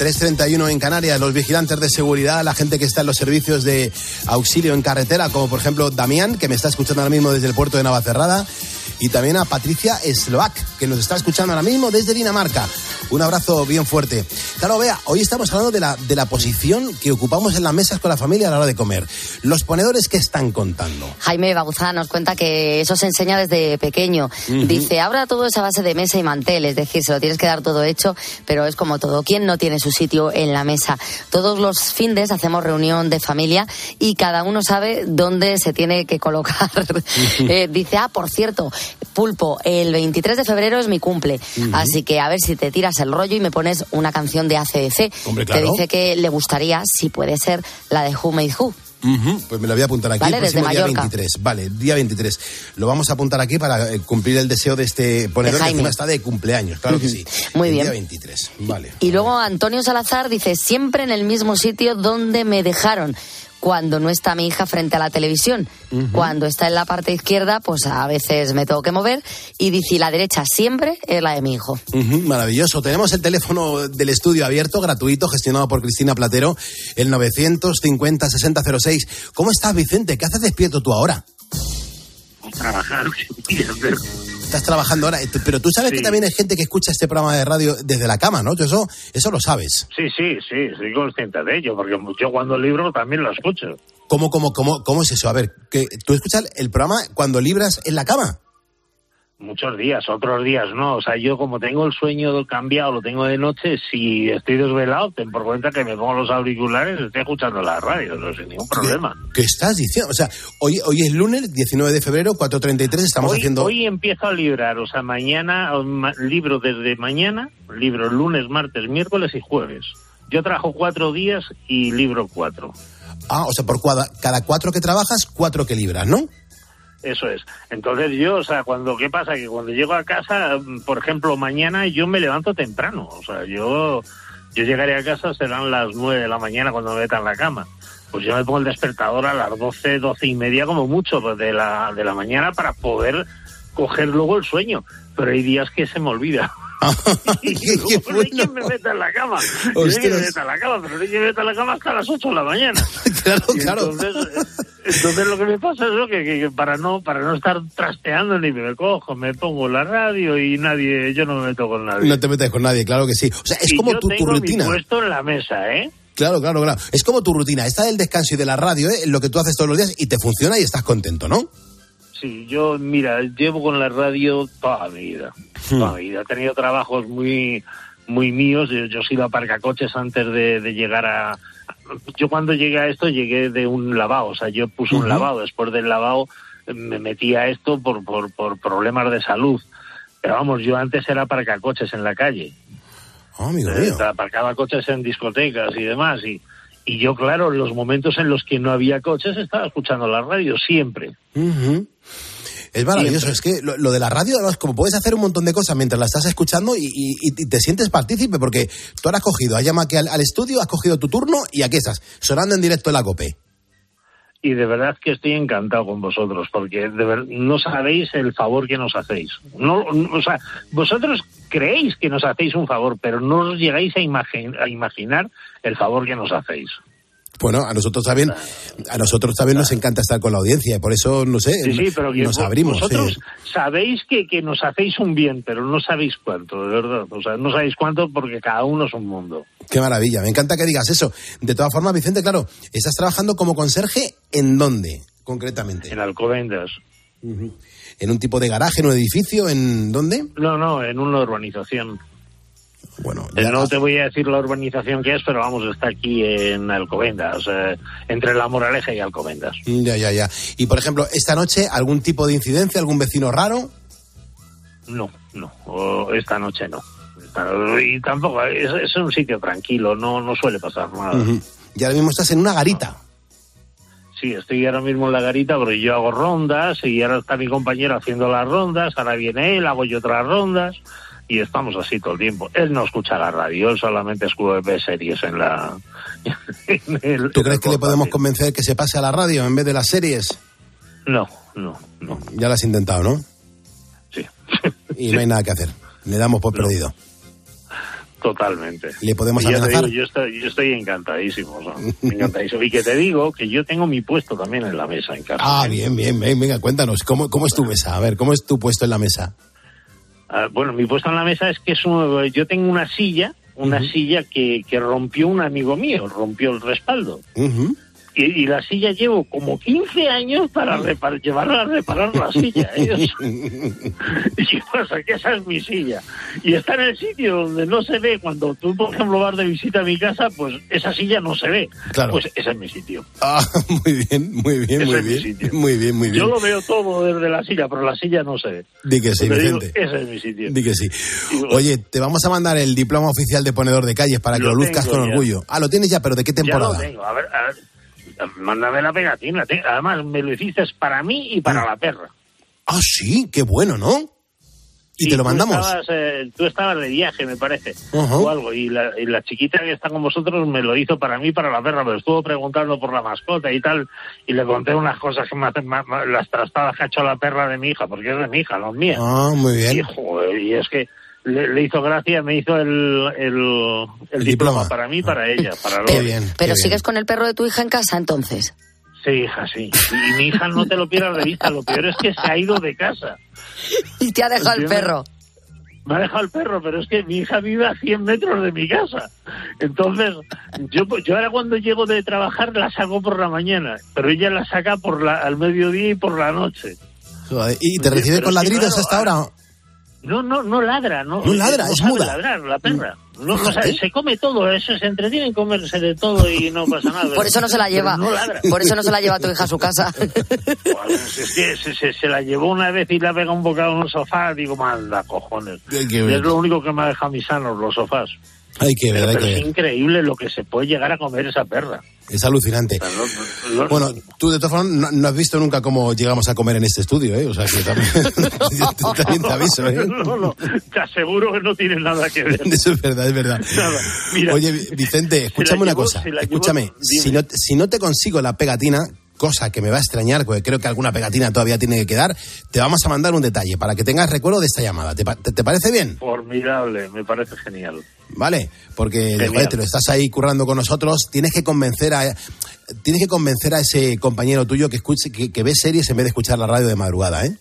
331 en Canarias, los vigilantes de seguridad, la gente que está en los servicios de auxilio en carretera, como por ejemplo Damián, que me está escuchando ahora mismo desde el puerto de Navacerrada, y también a Patricia Slovak, que nos está escuchando ahora mismo desde Dinamarca. Un abrazo bien fuerte. Claro, vea, hoy estamos hablando de la, de la posición que ocupamos en las mesas con la familia a la hora de comer. Los ponedores que están contando. Jaime Baguzá nos cuenta que eso se enseña desde pequeño. Dice, ahora todo es a base de mesa y mantel, es decir, se lo tienes que dar todo hecho, pero es como todo. ¿Quién no tiene su sitio en la mesa? Todos los findes hacemos reunión de familia y cada uno sabe dónde se tiene que colocar. [laughs] Eh, dice, ah, por cierto, Pulpo, el 23 de febrero es mi cumple, así que a ver si te tiras el rollo y me pones una canción de ACDC. Hombre, que claro. dice que le gustaría, si puede ser, la de Who Made Who. Ujú, Pues me lo voy a apuntar aquí Vale, el próximo día Mallorca. 23. Vale, día 23. Lo vamos a apuntar aquí para eh, cumplir el deseo de este ponedor que Jaime. encima está de cumpleaños. Claro que Ujú. sí. Muy El bien. Día 23. Vale. Y luego Antonio Salazar dice, siempre en el mismo sitio donde me dejaron. Cuando no está mi hija frente a la televisión. Cuando está en la parte izquierda, pues a veces me tengo que mover. Y dice, la derecha siempre es la de mi hijo. Maravilloso. Tenemos el teléfono del estudio abierto, gratuito, gestionado por Cristina Platero, el 950-6006. ¿Cómo estás, Vicente? ¿Qué haces despierto tú ahora? trabajar. [laughs] Estás trabajando ahora, eh, pero tú sabes Sí. que también hay gente que escucha este programa de radio desde la cama, ¿no? Eso, eso lo sabes. Sí, sí, sí, soy consciente de ello, porque yo cuando libro también lo escucho. ¿Cómo, cómo, cómo, cómo es eso? A ver, que ¿tú escuchas el programa cuando libras en la cama? Muchos días, otros días no. O sea, yo como tengo el sueño cambiado, lo tengo de noche, si estoy desvelado, ten por cuenta que me pongo los auriculares y estoy escuchando la radio, no sin ningún problema. ¿Qué estás diciendo? O sea, hoy, hoy es lunes, 19 de febrero, 4.33, estamos hoy, haciendo... hoy empiezo a librar, o sea, mañana, libro desde mañana, libro lunes, martes, miércoles y jueves. Yo trabajo cuatro días y libro cuatro. Ah, o sea, por cada cuatro que trabajas, cuatro que libras, ¿no? Eso es. Entonces yo, o sea, cuando, ¿qué pasa? Que cuando llego a casa, mm, por ejemplo, mañana yo me levanto temprano. O sea, yo, yo llegaré a casa, serán las nueve de la mañana cuando me meta en la cama. Pues yo me pongo el despertador a las doce, doce y media como mucho pues, de la, de la mañana para poder coger luego el sueño. Pero hay días que se me olvida. [laughs] y [laughs] luego no hay quien me meta en la cama. [laughs] Yo hay quien me meta en la cama, pero no hay quien me meta en la cama hasta las ocho de la mañana. claro, Y Entonces, entonces lo que me pasa es eso, que, que- que para no para no estar trasteando ni me cojo, me pongo la radio y nadie, yo no me meto con nadie. No te metes con nadie, claro que sí. O sea, es Y como yo tu, tu tengo rutina. mi puesto en la mesa, ¿eh? Claro, claro, claro. Es como tu rutina, esta del descanso y de la radio, ¿eh? lo que tú haces todos los días y te funciona y estás contento, ¿no? Sí, yo, mira, llevo con la radio toda mi vida. Toda mi vida. He tenido trabajos muy muy míos. Yo, yo he sido aparcacoches antes de, de llegar a... Yo cuando llegué a esto llegué de un lavado, o sea, yo puse un lavado. Después del lavado eh, me metí a esto por, por, por problemas de salud. Pero vamos, yo antes era aparcacoches en la calle. Oh, amigo Eh, mío. aparcaba coches en discotecas y demás. Y, y yo, claro, en los momentos en los que no había coches estaba escuchando la radio siempre. Ujú. Es maravilloso, es que lo, lo de la radio, además, como puedes hacer un montón de cosas mientras la estás escuchando y, y- y te sientes partícipe, porque tú ahora has cogido, has llamado aquí al, al estudio, has cogido tu turno y aquí estás, sonando en directo en la COPE. Y de verdad que estoy encantado con vosotros, porque de no sabéis el favor que nos hacéis. No, o sea, vosotros creéis que nos hacéis un favor, pero no os llegáis a imaginar el favor que nos hacéis. Bueno, a nosotros también, a nosotros también nos encanta estar con la audiencia, y por eso, no sé, Sí, sí, pero nos abrimos. vosotros sí. sabéis que, que nos hacéis un bien, pero no sabéis cuánto, de verdad. O sea, no sabéis cuánto porque cada uno es un mundo. Qué maravilla, me encanta que digas eso. De todas formas, Vicente, claro, estás trabajando como conserje en dónde, concretamente? En Alcobendas. ¿En un tipo de garaje, en un edificio, en dónde? No, no, en una urbanización. Bueno, Eh, no te voy a decir la urbanización que es, pero vamos, está aquí en Alcobendas, eh, entre La Moraleja y Alcobendas. Ya, ya, ya. Y por ejemplo, esta noche, ¿algún tipo de incidencia, algún vecino raro? No, no, esta noche no. Y tampoco, es, es un sitio tranquilo, no, no suele pasar nada. Ujú. Y ahora mismo estás en una garita. Sí, estoy ahora mismo en la garita porque yo hago rondas y ahora está mi compañero haciendo las rondas, ahora viene él, hago yo otras rondas y estamos así todo el tiempo. Él no escucha la radio, él solamente escucha series en la... [laughs] en el- ¿Tú crees que le podemos convencer que se pase a la radio en vez de las series? No, no, no. Ya lo has intentado, ¿no? Sí. Y no hay nada que hacer. Le damos por perdido. Totalmente. ¿Le podemos amenazar? digo, yo, estoy, yo estoy encantadísimo, o sea, encantadísimo. Y que te digo que yo tengo mi puesto también en la mesa en casa. Ah, bien, bien, bien. Venga, cuéntanos. ¿Cómo, ¿Cómo es tu mesa? A ver, ¿cómo es tu puesto en la mesa? Ah, bueno, mi puesto en la mesa es que es un- yo tengo una silla, una silla que, que rompió un amigo mío, rompió el respaldo. Y, y la silla llevo como 15 años para repar- llevarla a reparar la silla. ¿eh? [laughs] y pasa [laughs] que esa es mi silla. Y está en el sitio donde no se ve. Cuando tú, por ejemplo, vas de visita a mi casa, pues esa silla no se ve. Claro. Pues ese es mi sitio. Ah, [laughs] muy bien, muy bien, Ese muy bien. Muy bien, muy bien. Yo lo veo todo desde la silla, pero la silla no se ve. Di que sí, digo, Vicente. ese es mi sitio. Di que sí. Oye, te vamos a mandar el diploma oficial de ponedor de calles para que lo, Lo luzcas con ya. orgullo. Ah, lo tienes ya, pero ¿de qué Ya temporada? lo tengo. A ver, a ver, mándame la pegatina. Además, me lo hiciste para mí y para la perra. Ah, sí, qué bueno, ¿no? Y Sí, te lo tú mandamos. Estabas, eh, tú estabas de viaje, me parece, o algo, y la, y la chiquita que está con vosotros me lo hizo para mí, y para la perra, pero estuvo preguntando por la mascota y tal, y le conté unas cosas que me hacen las trastadas que ha hecho la perra de mi hija, porque es de mi hija, no es mía. Ah, muy bien. Y, joder, y es que le, le hizo gracia, me hizo el, el, el diploma. para mí y para ella. Para los- Pero sigues con el perro de tu hija en casa entonces. Sí, hija, sí. Y mi hija no te lo pierdas de vista, lo peor es que se ha ido de casa. [laughs] Y te ha dejado el perro. Me ha dejado el perro, pero es que mi hija vive a 100 metros de mi casa. Entonces, yo, yo ahora cuando llego de trabajar la saco por la mañana, pero ella la saca por la, al mediodía y por la noche. ¿Y te recibe pero con ladridos claro, hasta ahora? No, no, no ladra, no. No ladra, es sabe muda. ladrar, la perra. No, no sabe, se come todo, eso, se entretiene en comerse de todo y no pasa nada. Por eso no se la lleva. no ladra. Por eso no se la lleva tu hija a su casa. Es que se, se- se la llevó una vez y la pega un bocado en un sofá, digo, manda cojones. Es lo único que me deja mis sanos, los sofás. Hay que ver, hay Pero que es increíble lo que se puede llegar a comer esa perra. Es alucinante. No- no- Bueno, tú de todas formas no, no has visto nunca cómo llegamos a comer en este estudio, ¿eh? O sea que también, [laughs] también te aviso, ¿eh? [laughs] No, no, te aseguro que no tiene nada que ver. [laughs] Eso es verdad, es verdad. Nada. Mira, Oye, Vicente, escúchame una cosa. Escúchame, si no, si no te consigo la pegatina, cosa que me va a extrañar, porque creo que alguna pegatina todavía tiene que quedar, te vamos a mandar un detalle para que tengas recuerdo de esta llamada. ¿Te, pa- te- te parece bien? Formidable, me parece genial. ¿Vale? Porque joder, te lo estás ahí currando con nosotros, tienes que convencer a tienes que convencer a ese compañero tuyo que escuche que, que ve series en vez de escuchar la radio de madrugada, ¿eh?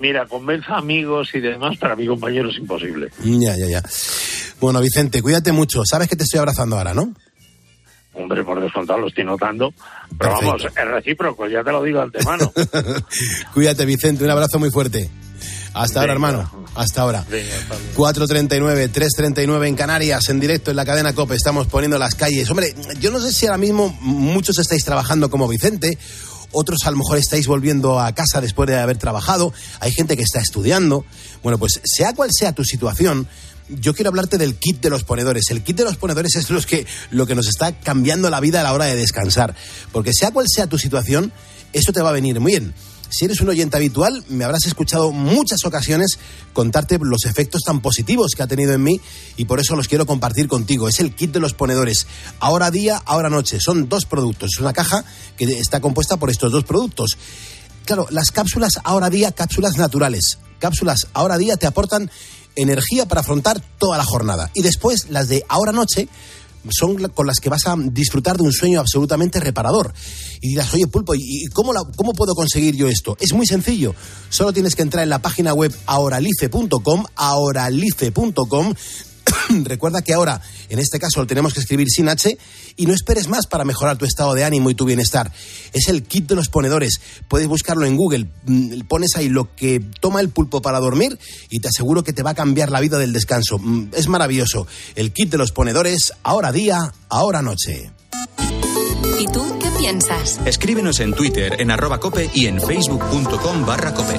Mira, convenza amigos y demás, para mi compañero es imposible. Ya, ya, ya. Bueno, Vicente, cuídate mucho. Sabes que te estoy abrazando ahora, ¿no? Hombre, por descontado lo estoy notando. Pero vamos, es recíproco, ya te lo digo de antemano. [laughs] Cuídate, Vicente, un abrazo muy fuerte. Hasta ahora, hermano. Hasta ahora. 4.39, 3.39 en Canarias, en directo en la cadena COPE. Estamos poniendo las calles. Hombre, yo no sé si ahora mismo muchos estáis trabajando como Vicente. Otros a lo mejor estáis volviendo a casa después de haber trabajado. Hay gente que está estudiando. Bueno, pues sea cual sea tu situación, yo quiero hablarte del kit de los ponedores. El kit de los ponedores es los que, lo que nos está cambiando la vida a la hora de descansar. Porque sea cual sea tu situación, eso te va a venir muy bien. Si eres un oyente habitual, me habrás escuchado muchas ocasiones contarte los efectos tan positivos que ha tenido en mí y por eso los quiero compartir contigo. Es el kit de los ponedores. Ahora día, ahora noche. Son dos productos. Es una caja que está compuesta por estos dos productos. Claro, las cápsulas ahora día, cápsulas naturales. Cápsulas ahora día te aportan energía para afrontar toda la jornada. Y después las de ahora noche son con las que vas a disfrutar de un sueño absolutamente reparador. Y dirás, oye, Pulpo, ¿y cómo, cómo puedo conseguir yo esto? Es muy sencillo. Solo tienes que entrar en la página web ahoralice.com, ahoralice.com, [coughs] Recuerda que ahora, en este caso, lo tenemos que escribir sin H y no esperes más para mejorar tu estado de ánimo y tu bienestar. Es el kit de los ponedores. Puedes buscarlo en Google. Mm, Pones ahí lo que toma el pulpo para dormir y te aseguro que te va a cambiar la vida del descanso. Mm, Es maravilloso. El kit de los ponedores, ahora día, ahora noche. ¿Y tú qué piensas? Escríbenos en Twitter en arroba cope y en facebook.com barra cope.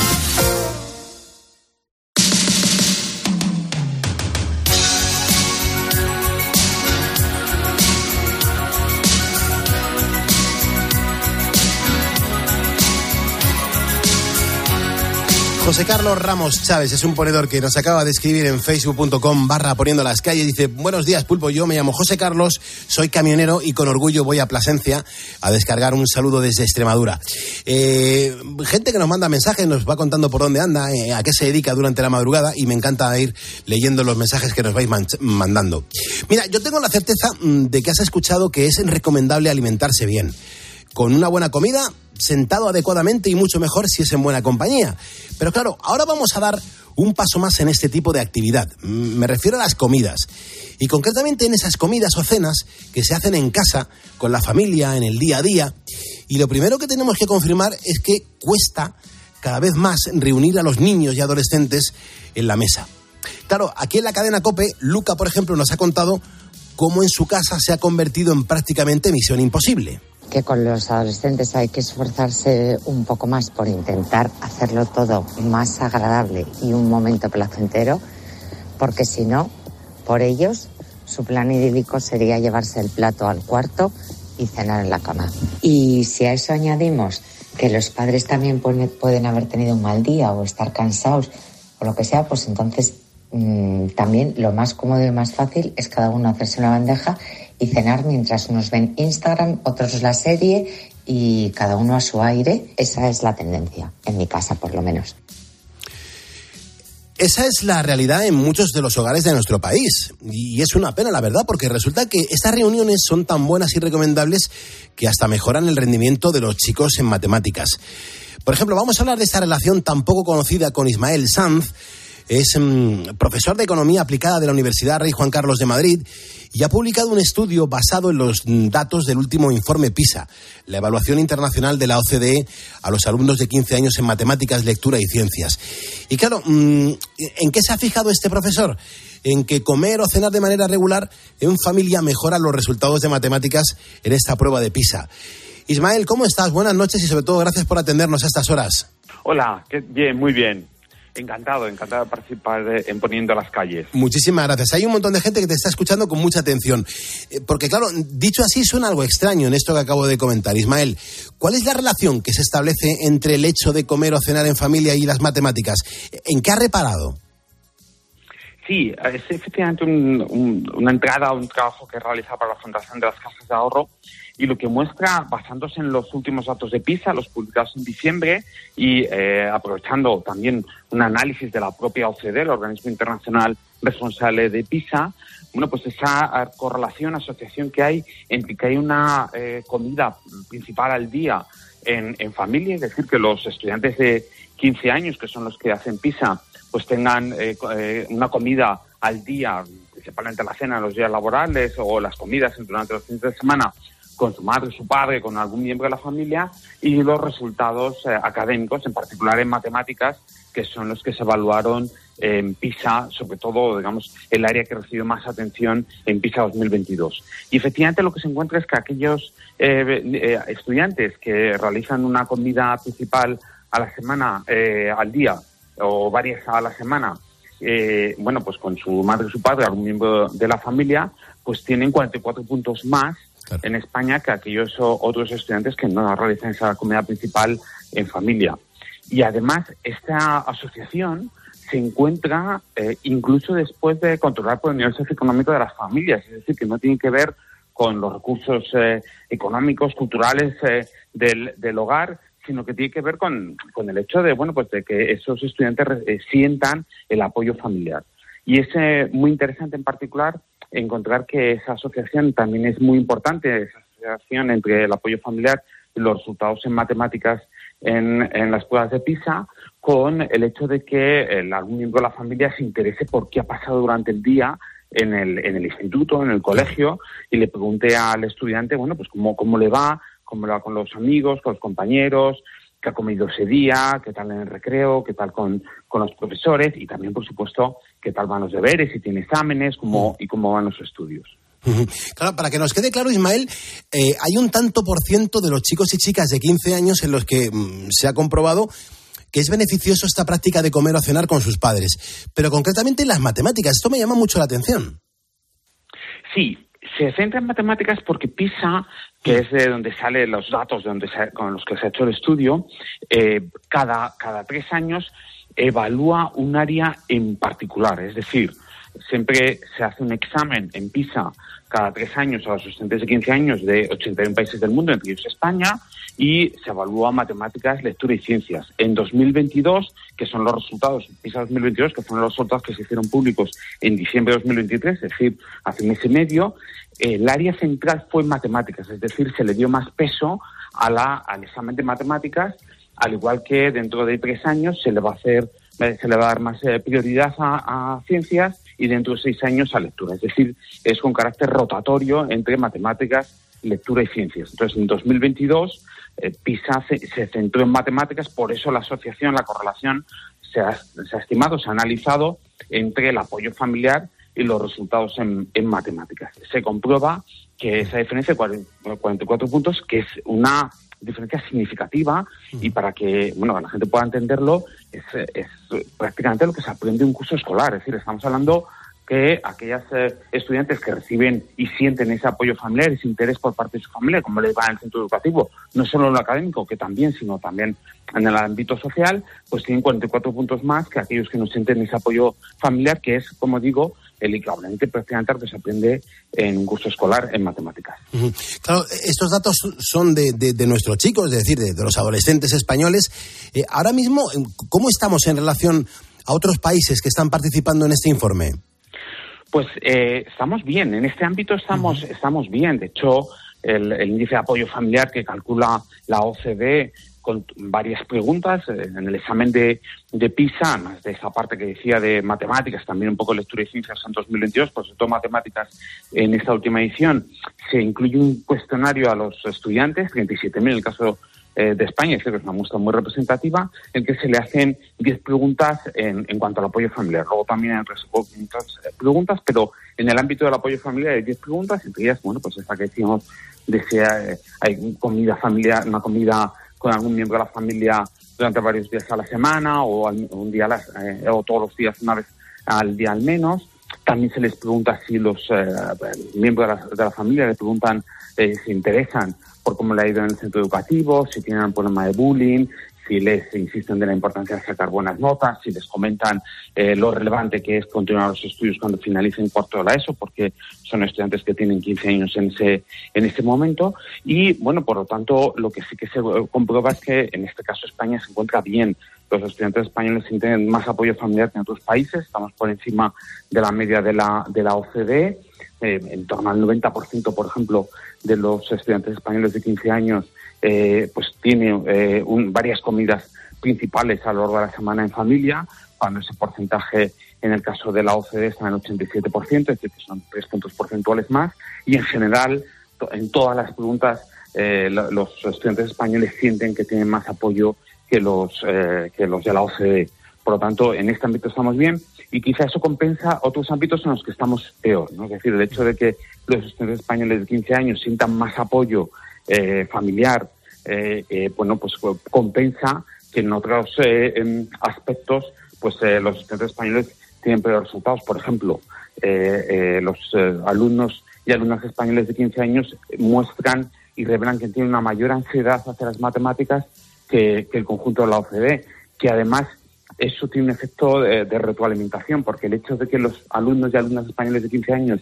José Carlos Ramos Chávez es un ponedor que nos acaba de escribir en facebook.com barra poniendo las calles. Dice, buenos días Pulpo, yo me llamo José Carlos, soy camionero y con orgullo voy a Plasencia a descargar un saludo desde Extremadura. Eh, gente que nos manda mensajes, nos va contando por dónde anda, eh, a qué se dedica durante la madrugada y me encanta ir leyendo los mensajes que nos vais man- mandando. Mira, yo tengo la certeza mm, de que has escuchado que es recomendable alimentarse bien con una buena comida, sentado adecuadamente y mucho mejor si es en buena compañía. Pero claro, ahora vamos a dar un paso más en este tipo de actividad. Mm, Me refiero a las comidas. Y concretamente en esas comidas o cenas que se hacen en casa, con la familia, en el día a día. Y lo primero que tenemos que confirmar es que cuesta cada vez más reunir a los niños y adolescentes en la mesa. Claro, aquí en la cadena Cope, Luca, por ejemplo, nos ha contado cómo en su casa se ha convertido en prácticamente misión imposible. Que con los adolescentes hay que esforzarse un poco más por intentar hacerlo todo más agradable y un momento placentero, porque si no, por ellos, su plan idílico sería llevarse el plato al cuarto y cenar en la cama. Y si a eso añadimos que los padres también pueden haber tenido un mal día o estar cansados o lo que sea, pues entonces mm, también lo más cómodo y más fácil es cada uno hacerse una bandeja y cenar mientras unos ven Instagram, otros la serie y cada uno a su aire. Esa es la tendencia, en mi casa por lo menos. Esa es la realidad en muchos de los hogares de nuestro país. Y es una pena, la verdad, porque resulta que estas reuniones son tan buenas y recomendables que hasta mejoran el rendimiento de los chicos en matemáticas. Por ejemplo, vamos a hablar de esta relación tan poco conocida con Ismael Sanz. Es mm, profesor de Economía Aplicada de la Universidad Rey Juan Carlos de Madrid y ha publicado un estudio basado en los mm, datos del último informe PISA, la evaluación internacional de la OCDE a los alumnos de 15 años en matemáticas, lectura y ciencias. Y claro, mm, ¿en qué se ha fijado este profesor? En que comer o cenar de manera regular en familia mejora los resultados de matemáticas en esta prueba de PISA. Ismael, ¿cómo estás? Buenas noches y sobre todo gracias por atendernos a estas horas. Hola, ¿qué- bien, muy bien. Encantado, encantado de participar eh, en Poniendo las Calles. Muchísimas gracias. Hay un montón de gente que te está escuchando con mucha atención. Eh, Porque, claro, dicho así, suena algo extraño en esto que acabo de comentar. Ismael, ¿cuál es la relación que se establece entre el hecho de comer o cenar en familia y las matemáticas? ¿En qué ha reparado? Sí, es efectivamente un- un- una entrada a un trabajo que realiza para la Fundación de las Casas de Ahorro y lo que muestra, basándose en los últimos datos de PISA, los publicados en diciembre, y eh, aprovechando también un análisis de la propia OCDE, el organismo internacional responsable de PISA, bueno, pues esa eh, correlación, asociación que hay entre que hay una eh, comida principal al día en, en familia, es decir, que los estudiantes de 15 años, que son los que hacen PISA, pues tengan eh, una comida al día, principalmente la cena, los días laborales o las comidas durante los fines de semana con su madre, su padre, con algún miembro de la familia y los resultados eh, académicos, en particular en matemáticas, que son los que se evaluaron en PISA, sobre todo, digamos, el área que recibió más atención en PISA 2022. Y efectivamente lo que se encuentra es que aquellos eh, eh, estudiantes que realizan una comida principal a la semana, eh, al día, o varias a la semana, eh, bueno, pues con su madre su padre, algún miembro de la familia, pues tienen 44 puntos más en España que aquellos otros estudiantes que no realizan esa comida principal en familia. Y además, esta asociación se encuentra eh, incluso después de controlar por el nivel socioeconómico de las familias, es decir, que no tiene que ver con los recursos eh, económicos, culturales eh, del, del hogar, sino que tiene que ver con, con el hecho de, bueno, pues de que esos estudiantes sientan el apoyo familiar. Y es eh, muy interesante en particular encontrar que esa asociación también es muy importante, esa asociación entre el apoyo familiar y los resultados en matemáticas en, las pruebas de PISA, con el hecho de que el, algún miembro de la familia se interese por qué ha pasado durante el día en el, en el instituto, en el colegio, y le pregunte al estudiante, bueno, pues cómo, cómo le va, cómo le va con los amigos, con los compañeros, qué ha comido ese día, qué tal en el recreo, qué tal con, con los profesores y también, por supuesto, qué tal van los deberes, si tiene exámenes cómo, y cómo van los estudios. Claro, para que nos quede claro, Ismael, eh, hay un tanto por ciento de los chicos y chicas de 15 años en los que mm, se ha comprobado que es beneficioso esta práctica de comer o cenar con sus padres. Pero concretamente en las matemáticas, esto me llama mucho la atención. Sí, se centra en matemáticas porque PISA, que es de donde salen los datos de donde se- con los que se ha hecho el estudio, eh, cada, cada tres años evalúa un área en particular. Es decir, siempre se hace un examen en PISA cada tres años a los estudiantes de 15 años de 81 países del mundo, entre ellos España, y se evalúa matemáticas, lectura y ciencias. En 2022, que son los resultados, PISA 2022, que fueron los resultados que se hicieron públicos en diciembre de 2023, es decir, hace un mes y medio, el área central fue matemáticas, es decir, se le dio más peso a la, al examen de matemáticas, al igual que dentro de tres años se le va a hacer, se le va a dar más eh, prioridad a, ciencias y dentro de seis años a lectura. Es decir, es con carácter rotatorio entre matemáticas, lectura y ciencias. Entonces, en 2022, eh, PISA se, centró en matemáticas, por eso la asociación, la correlación, se ha, se ha estimado, se ha analizado entre el apoyo familiar y los resultados en, en matemáticas. Se comprueba que esa diferencia de 40 44 puntos, que es una diferencia significativa y para que bueno la gente pueda entenderlo es, es prácticamente lo que se aprende en un curso escolar. Es decir estamos hablando que aquellas eh, estudiantes que reciben y sienten ese apoyo familiar, ese interés por parte de su familia, como les va en el centro educativo, no solo en lo académico, que también, sino también en el ámbito social, pues tienen 44 puntos más que aquellos que no sienten ese apoyo familiar, que es, como digo, el equivalente prácticamente que se aprende en un curso escolar en matemáticas. Claro, estos datos son de, nuestros chicos, es decir, de, de los adolescentes españoles. Eh, ahora mismo, ¿cómo estamos en relación a otros países que están participando en este informe? Pues eh, estamos bien, en este ámbito estamos, estamos bien. De hecho, el, el índice de apoyo familiar que calcula la OCDE con varias preguntas eh, en el examen de, de PISA, más de esa parte que decía de matemáticas, también un poco lectura y ciencias en 2022, pues sobre todo matemáticas en esta última edición, se incluye un cuestionario a los estudiantes, 37.000 en el caso eh, de España, es es una muestra muy representativa, en que se le hacen 10 preguntas en, en cuanto al apoyo familiar. Luego también hay otras otras, eh, preguntas, pero en el ámbito del apoyo familiar hay 10 preguntas, entre ellas, bueno, pues esta que decimos de si hay, hay comida familiar, una comida con algún miembro de la familia durante varios días a la semana o al- un día a las- eh, o todos los días una vez al día al menos. También se les pregunta si los eh, miembros de la, de la familia le preguntan eh, si interesan por cómo le ha ido en el centro educativo, si tienen un problema de bullying, si les insisten de la importancia de sacar buenas notas, si les comentan eh, lo relevante que es continuar los estudios cuando finalicen cuarto de la ESO, porque son estudiantes que tienen 15 años en ese, en ese momento. Y, bueno, por lo tanto, lo que sí que se comprueba es que en este caso España se encuentra bien. Los estudiantes españoles tienen más apoyo familiar que en otros países, estamos por encima de la media de la, de la OCDE. Eh, en torno al 90%, por ejemplo, de los estudiantes españoles de 15 años, eh, pues tiene eh, un- varias comidas principales a lo largo de la semana en familia, cuando ese porcentaje en el caso de la OCDE está en el 87%, es decir, que son tres puntos porcentuales más, y en general, en todas las preguntas, eh, lo- los estudiantes españoles sienten que tienen más apoyo que los, eh, que los de la OCDE. Por lo tanto, en este ámbito estamos bien y quizá eso compensa otros ámbitos en los que estamos peor. ¿no? Es decir, el hecho de que los estudiantes españoles de 15 años sientan más apoyo eh, familiar, eh, eh, bueno, pues co- compensa que en otros em, aspectos, pues los estudiantes españoles tienen peores resultados. Por ejemplo, los alumnos y alumnas españoles de 15 años muestran y revelan que tienen una mayor ansiedad hacia las matemáticas que, que el conjunto de la OCDE, que además eso tiene un efecto de, de retroalimentación, porque el hecho de que los alumnos y alumnas españoles de 15 años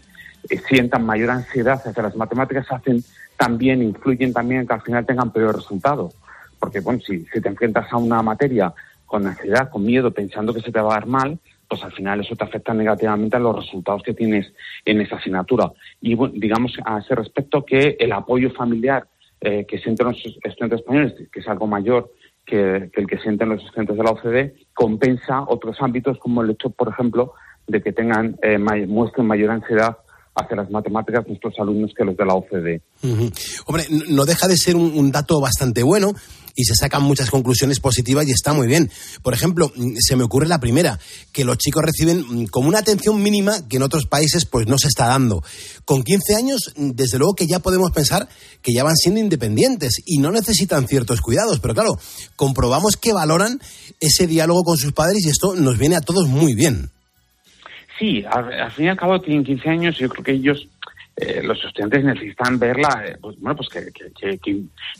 eh, sientan mayor ansiedad hacia las matemáticas hacen también, influyen también en que al final tengan peores resultados. Porque, bueno, si, si te enfrentas a una materia con ansiedad, con miedo, pensando que se te va a dar mal, pues al final eso te afecta negativamente a los resultados que tienes en esa asignatura. Y bueno, digamos a ese respecto que el apoyo familiar eh, que sienten los estudiantes españoles, que es algo mayor que, que el que sienten los estudiantes de la OCDE, compensa otros ámbitos como el hecho, por ejemplo, de que tengan eh, muestren mayor ansiedad hacia las matemáticas nuestros alumnos que los de la OCDE. Hombre, no deja de ser un, un dato bastante bueno y se sacan muchas conclusiones positivas y está muy bien. Por ejemplo, se me ocurre la primera, que los chicos reciben como una atención mínima que en otros países pues no se está dando. Con 15 años, desde luego que ya podemos pensar que ya van siendo independientes y no necesitan ciertos cuidados, pero claro, comprobamos que valoran ese diálogo con sus padres y esto nos viene a todos muy bien. Sí, al, al fin y al cabo tienen 15 años y yo creo que ellos, eh, los estudiantes necesitan verla, eh, pues bueno, pues que,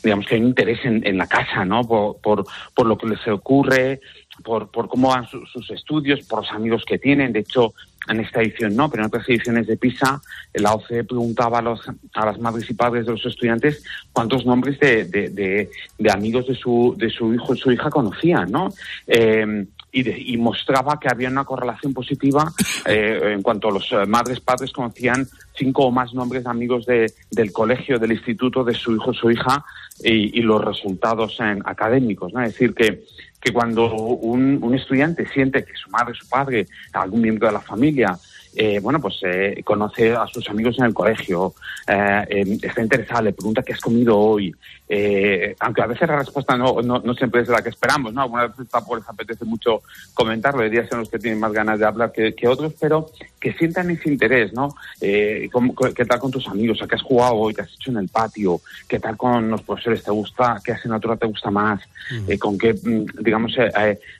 digamos que hay un interés en, la casa, ¿no? Por, por, lo que les ocurre, por, por cómo van su- sus estudios, por los amigos que tienen. De hecho, en esta edición no, pero en otras ediciones de PISA, la OCDE preguntaba a, los, a las madres y padres de los estudiantes cuántos nombres de, de, de- de amigos de su, de su hijo y su hija conocían, ¿no? Eh, y, de- y mostraba que había una correlación positiva eh, en cuanto a los eh, madres padres conocían cinco o más nombres de amigos de- del colegio, del instituto, de su hijo su hija y, y los resultados en académicos. ¿no? Es decir, que, que cuando un, un estudiante siente que su madre, su padre, algún miembro de la familia, eh, bueno, pues eh, conoce a sus amigos en el colegio, eh, eh, está interesada, le pregunta qué has comido hoy, eh, aunque a veces la respuesta no, no, no siempre es la que esperamos, ¿no? Algunas veces tampoco les apetece mucho comentarlo, hay días en los que tienen más ganas de hablar que, que otros, pero que sientan ese interés, ¿no? Eh, ¿cómo- ¿Qué tal con tus amigos? ¿A qué has jugado hoy? ¿Qué has hecho en el patio? ¿Qué tal con los profesores? ¿Te gusta? ¿Qué asignatura te gusta más? Eh, ¿Con qué, mm, digamos,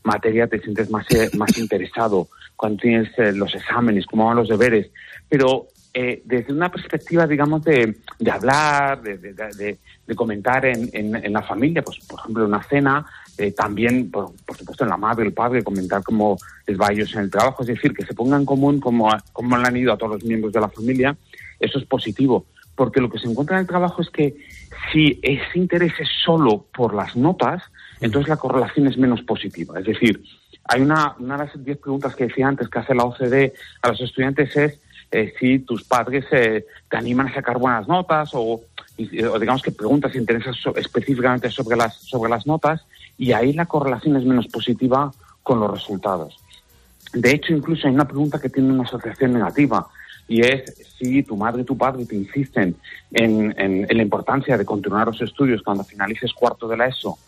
materia te sientes más, eh, más interesado? Cuando tienes eh, los exámenes, cómo van los deberes, pero eh, desde una perspectiva, digamos, de, de hablar, de, de- comentar en, en- en la familia, pues por ejemplo, una cena, eh, también, por, por supuesto, en la madre, el padre, comentar cómo les va a ellos en el trabajo, es decir, que se ponga en común cómo, cómo le han ido a todos los miembros de la familia, eso es positivo, porque lo que se encuentra en el trabajo es que si ese interés es solo por las notas, entonces la correlación es menos positiva, es decir, hay una, de las diez preguntas que decía antes que hace la OCDE a los estudiantes es eh, si tus padres eh, te animan a sacar buenas notas o, o digamos que preguntas interesas específicamente sobre las, sobre las notas y ahí la correlación es menos positiva con los resultados. De hecho, incluso hay una pregunta que tiene una asociación negativa y es si tu madre y tu padre te insisten en, en- en la importancia de continuar los estudios cuando finalices cuarto de la ESO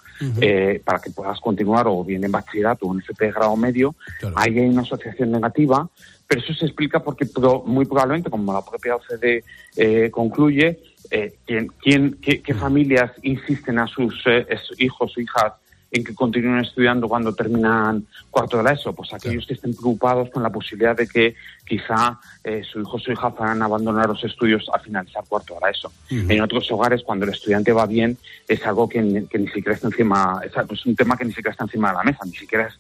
eh, para que puedas continuar o bien en bachillerato o en FP de grado medio, ahí hay una asociación negativa, pero eso se explica porque pro- muy probablemente, como la propia OCDE eh, concluye, eh, ¿quién, quién- qué, qué familias insisten a sus eh, hijos o hijas en que continúen estudiando cuando terminan cuarto de la ESO? Pues aquellos que estén preocupados con la posibilidad de que quizá eh, su hijo o su hija a abandonar los estudios al finalizar cuarto de la ESO. En otros hogares, cuando el estudiante va bien, es algo que, ni- que ni siquiera está encima, es, un tema que ni siquiera está encima de la mesa, ni siquiera es-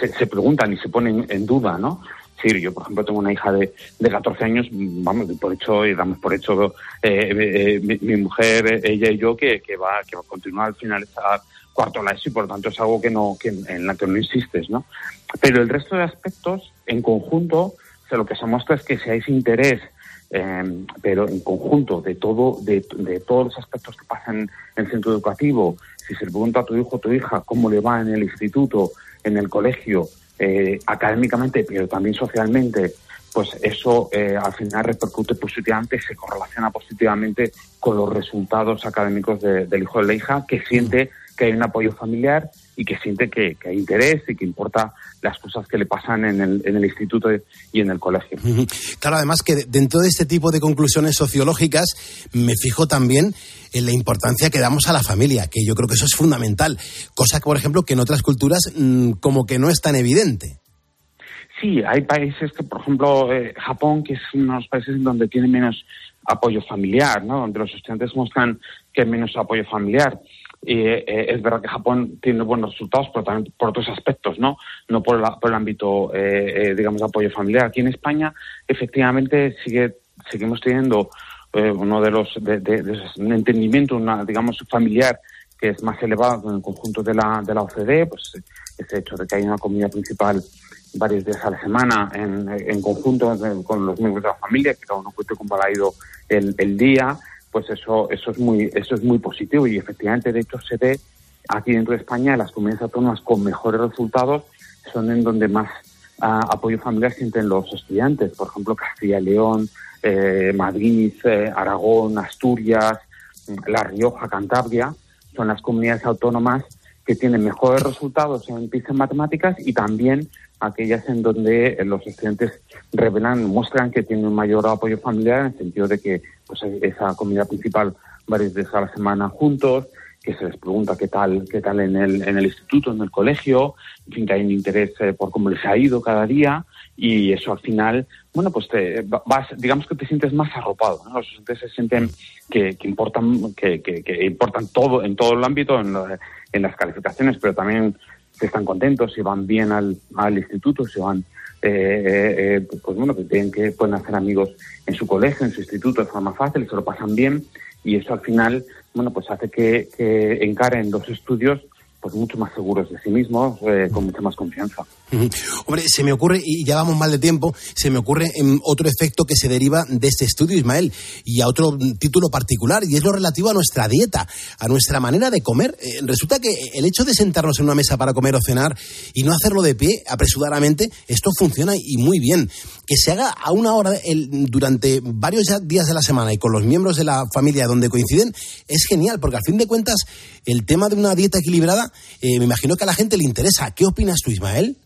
se, se pregunta ni se pone en, en duda, ¿no? Sí, yo, por ejemplo, tengo una hija de, de 14 años, vamos, por hecho, y damos por hecho eh, eh, mi, mi mujer, eh, ella y yo, que, que va que va a continuar al finalizar cuarto de la ESO y por lo tanto es algo que no que en la que no insistes, ¿no? Pero el resto de aspectos, en conjunto, lo que se muestra es que si hay ese interés, eh, pero en conjunto de todo, de, de todos los aspectos que pasan en el centro educativo, si se le pregunta a tu hijo o tu hija cómo le va en el instituto, en el colegio, eh, académicamente, pero también socialmente, pues eso eh, al final repercute positivamente, se correlaciona positivamente con los resultados académicos de- del hijo de la hija, que siente que hay un apoyo familiar y que siente que, que hay interés y que importa las cosas que le pasan en el, en el instituto y en el colegio. Claro, además que dentro de este tipo de conclusiones sociológicas me fijo también en la importancia que damos a la familia, que yo creo que eso es fundamental, cosa que, por ejemplo, que en otras culturas mm, como que no es tan evidente. Sí, hay países que, por ejemplo, eh, Japón, que es uno de los países en donde tiene menos apoyo familiar, ¿no? Donde los estudiantes muestran que hay menos apoyo familiar. Y, eh, es verdad que Japón tiene buenos resultados, pero también por otros aspectos, ¿no? No por, la- por el ámbito, eh, eh, digamos, de apoyo familiar. Aquí en España, efectivamente, sigue, seguimos teniendo eh, uno de los, de, un entendimiento, una, digamos, familiar que es más elevado en el conjunto de la, de la OCDE, pues ese hecho de que hay una comida principal varios días a la semana en, en conjunto con los miembros de la familia, que cada uno cuente con ido el, el día, pues eso, eso es muy, eso es muy positivo y efectivamente de hecho se ve aquí dentro de España las comunidades autónomas con mejores resultados son en donde más ah, apoyo familiar sienten los estudiantes, por ejemplo Castilla y León, eh, Madrid, eh, Aragón, Asturias, mm, La Rioja, Cantabria, son las comunidades autónomas que tienen mejores resultados en PISA en matemáticas y también aquellas en donde los estudiantes revelan, muestran que tienen un mayor apoyo familiar en el sentido de que pues, esa comida principal varios días a la semana juntos, que se les pregunta qué tal, qué tal en el, en el instituto, en el colegio, en fin, que hay un interés eh, por cómo les ha ido cada día y eso al final, bueno, pues te vas, digamos que te sientes más arropado, ¿no? Los estudiantes se sienten que, que importan, que, que, que importan todo, en todo el ámbito, en, lo- en las calificaciones, pero también que están contentos, si van bien al, al instituto, si van, eh, eh, eh, pues bueno, que tienen que pueden hacer amigos en su colegio, en su instituto de forma fácil, se lo pasan bien y eso al final, bueno, pues hace que, que encaren los estudios pues mucho más seguros de sí mismos, eh, con mucha más confianza. Hombre, se me ocurre, y ya vamos mal de tiempo, se me ocurre em, otro efecto que se deriva de este estudio, Ismael, y a otro mm, título particular, y es lo relativo a nuestra dieta, a nuestra manera de comer. Eh, resulta que el hecho de sentarnos en una mesa para comer o cenar y no hacerlo de pie, apresuradamente, esto funciona y muy bien. Que se haga a una hora durante varios días de la semana y con los miembros de la familia donde coinciden, es genial, porque al fin de cuentas, el tema de una dieta equilibrada, eh, me imagino que a la gente le interesa. ¿Qué opinas tú, Ismael?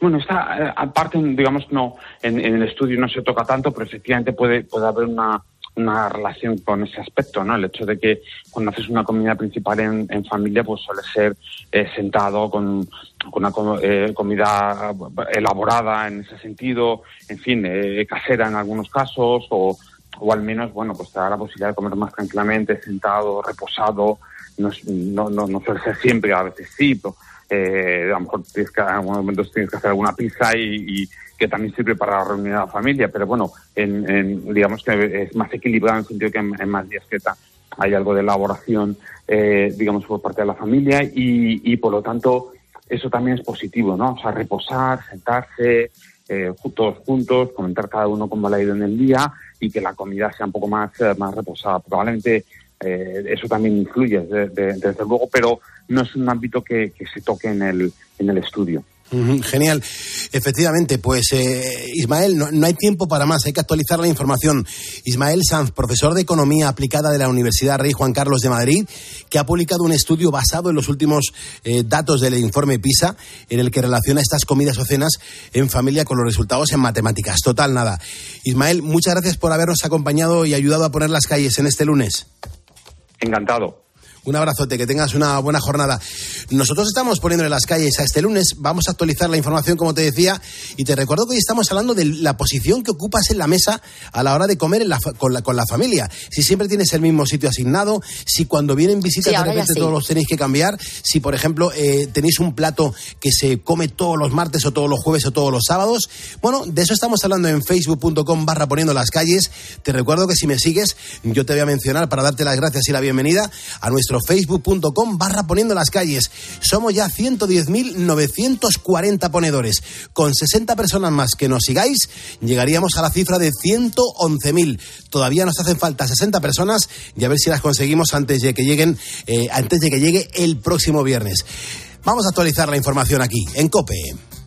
Bueno, esta eh, aparte, digamos, no, en, en el estudio no se toca tanto, pero efectivamente puede, puede haber una, una relación con ese aspecto, ¿no? El hecho de que cuando haces una comida principal en, en familia, pues suele ser eh, sentado con, una eh, comida elaborada en ese sentido, en fin, eh, casera en algunos casos, o, o al menos, bueno, pues te da la posibilidad de comer más tranquilamente, sentado, reposado, no, no, no, no suele ser siempre, a veces sí, pero eh, a lo mejor tienes que, en algunos momentos tienes que hacer alguna pizza y, que también sirve para reunir a la familia, pero bueno, en, en- digamos que es más equilibrado en el sentido que en, más días que ta- hay algo de elaboración, eh, digamos, por parte de la familia y, por lo tanto eso también es positivo, ¿no? O sea, reposar, sentarse, eh, todos juntos, comentar cada uno cómo le ha ido en el día y que la comida sea un poco más, eh, más reposada. Probablemente eh, eso también influye, de- de- desde luego, pero no es un ámbito que, se toque en el, en el estudio. Genial. Efectivamente, pues eh, Ismael, no, no hay tiempo para más, hay que actualizar la información. Ismael Sanz, profesor de Economía Aplicada de la Universidad Rey Juan Carlos de Madrid, que ha publicado un estudio basado en los últimos eh, datos del informe PISA, en el que relaciona estas comidas o cenas en familia con los resultados en matemáticas. Total, nada. Ismael, muchas gracias por habernos acompañado y ayudado a poner las calles en este lunes. Encantado. Un abrazote, que tengas una buena jornada. Nosotros estamos poniendo en las calles a este lunes, vamos a actualizar la información, como te decía, y te recuerdo que hoy estamos hablando de la posición que ocupas en la mesa a la hora de comer en la con, la, con la familia. Si siempre tienes el mismo sitio asignado, si cuando vienen visitas Sí, de repente sí. todos los tenéis que cambiar, si por ejemplo eh, tenéis un plato que se come todos los martes o todos los jueves o todos los sábados. Bueno, de eso estamos hablando en facebook.com barra poniendo las calles. Te recuerdo que si me sigues, yo te voy a mencionar para darte las gracias y la bienvenida a facebook.com barra poniendo las calles. Somos ya 110.940 ponedores. Con 60 personas más que nos sigáis, llegaríamos a la cifra de 111.000. Todavía nos hacen falta 60 personas y a ver si las conseguimos antes de que lleguen, eh, antes de que llegue el próximo viernes. Vamos a actualizar la información aquí, en COPE.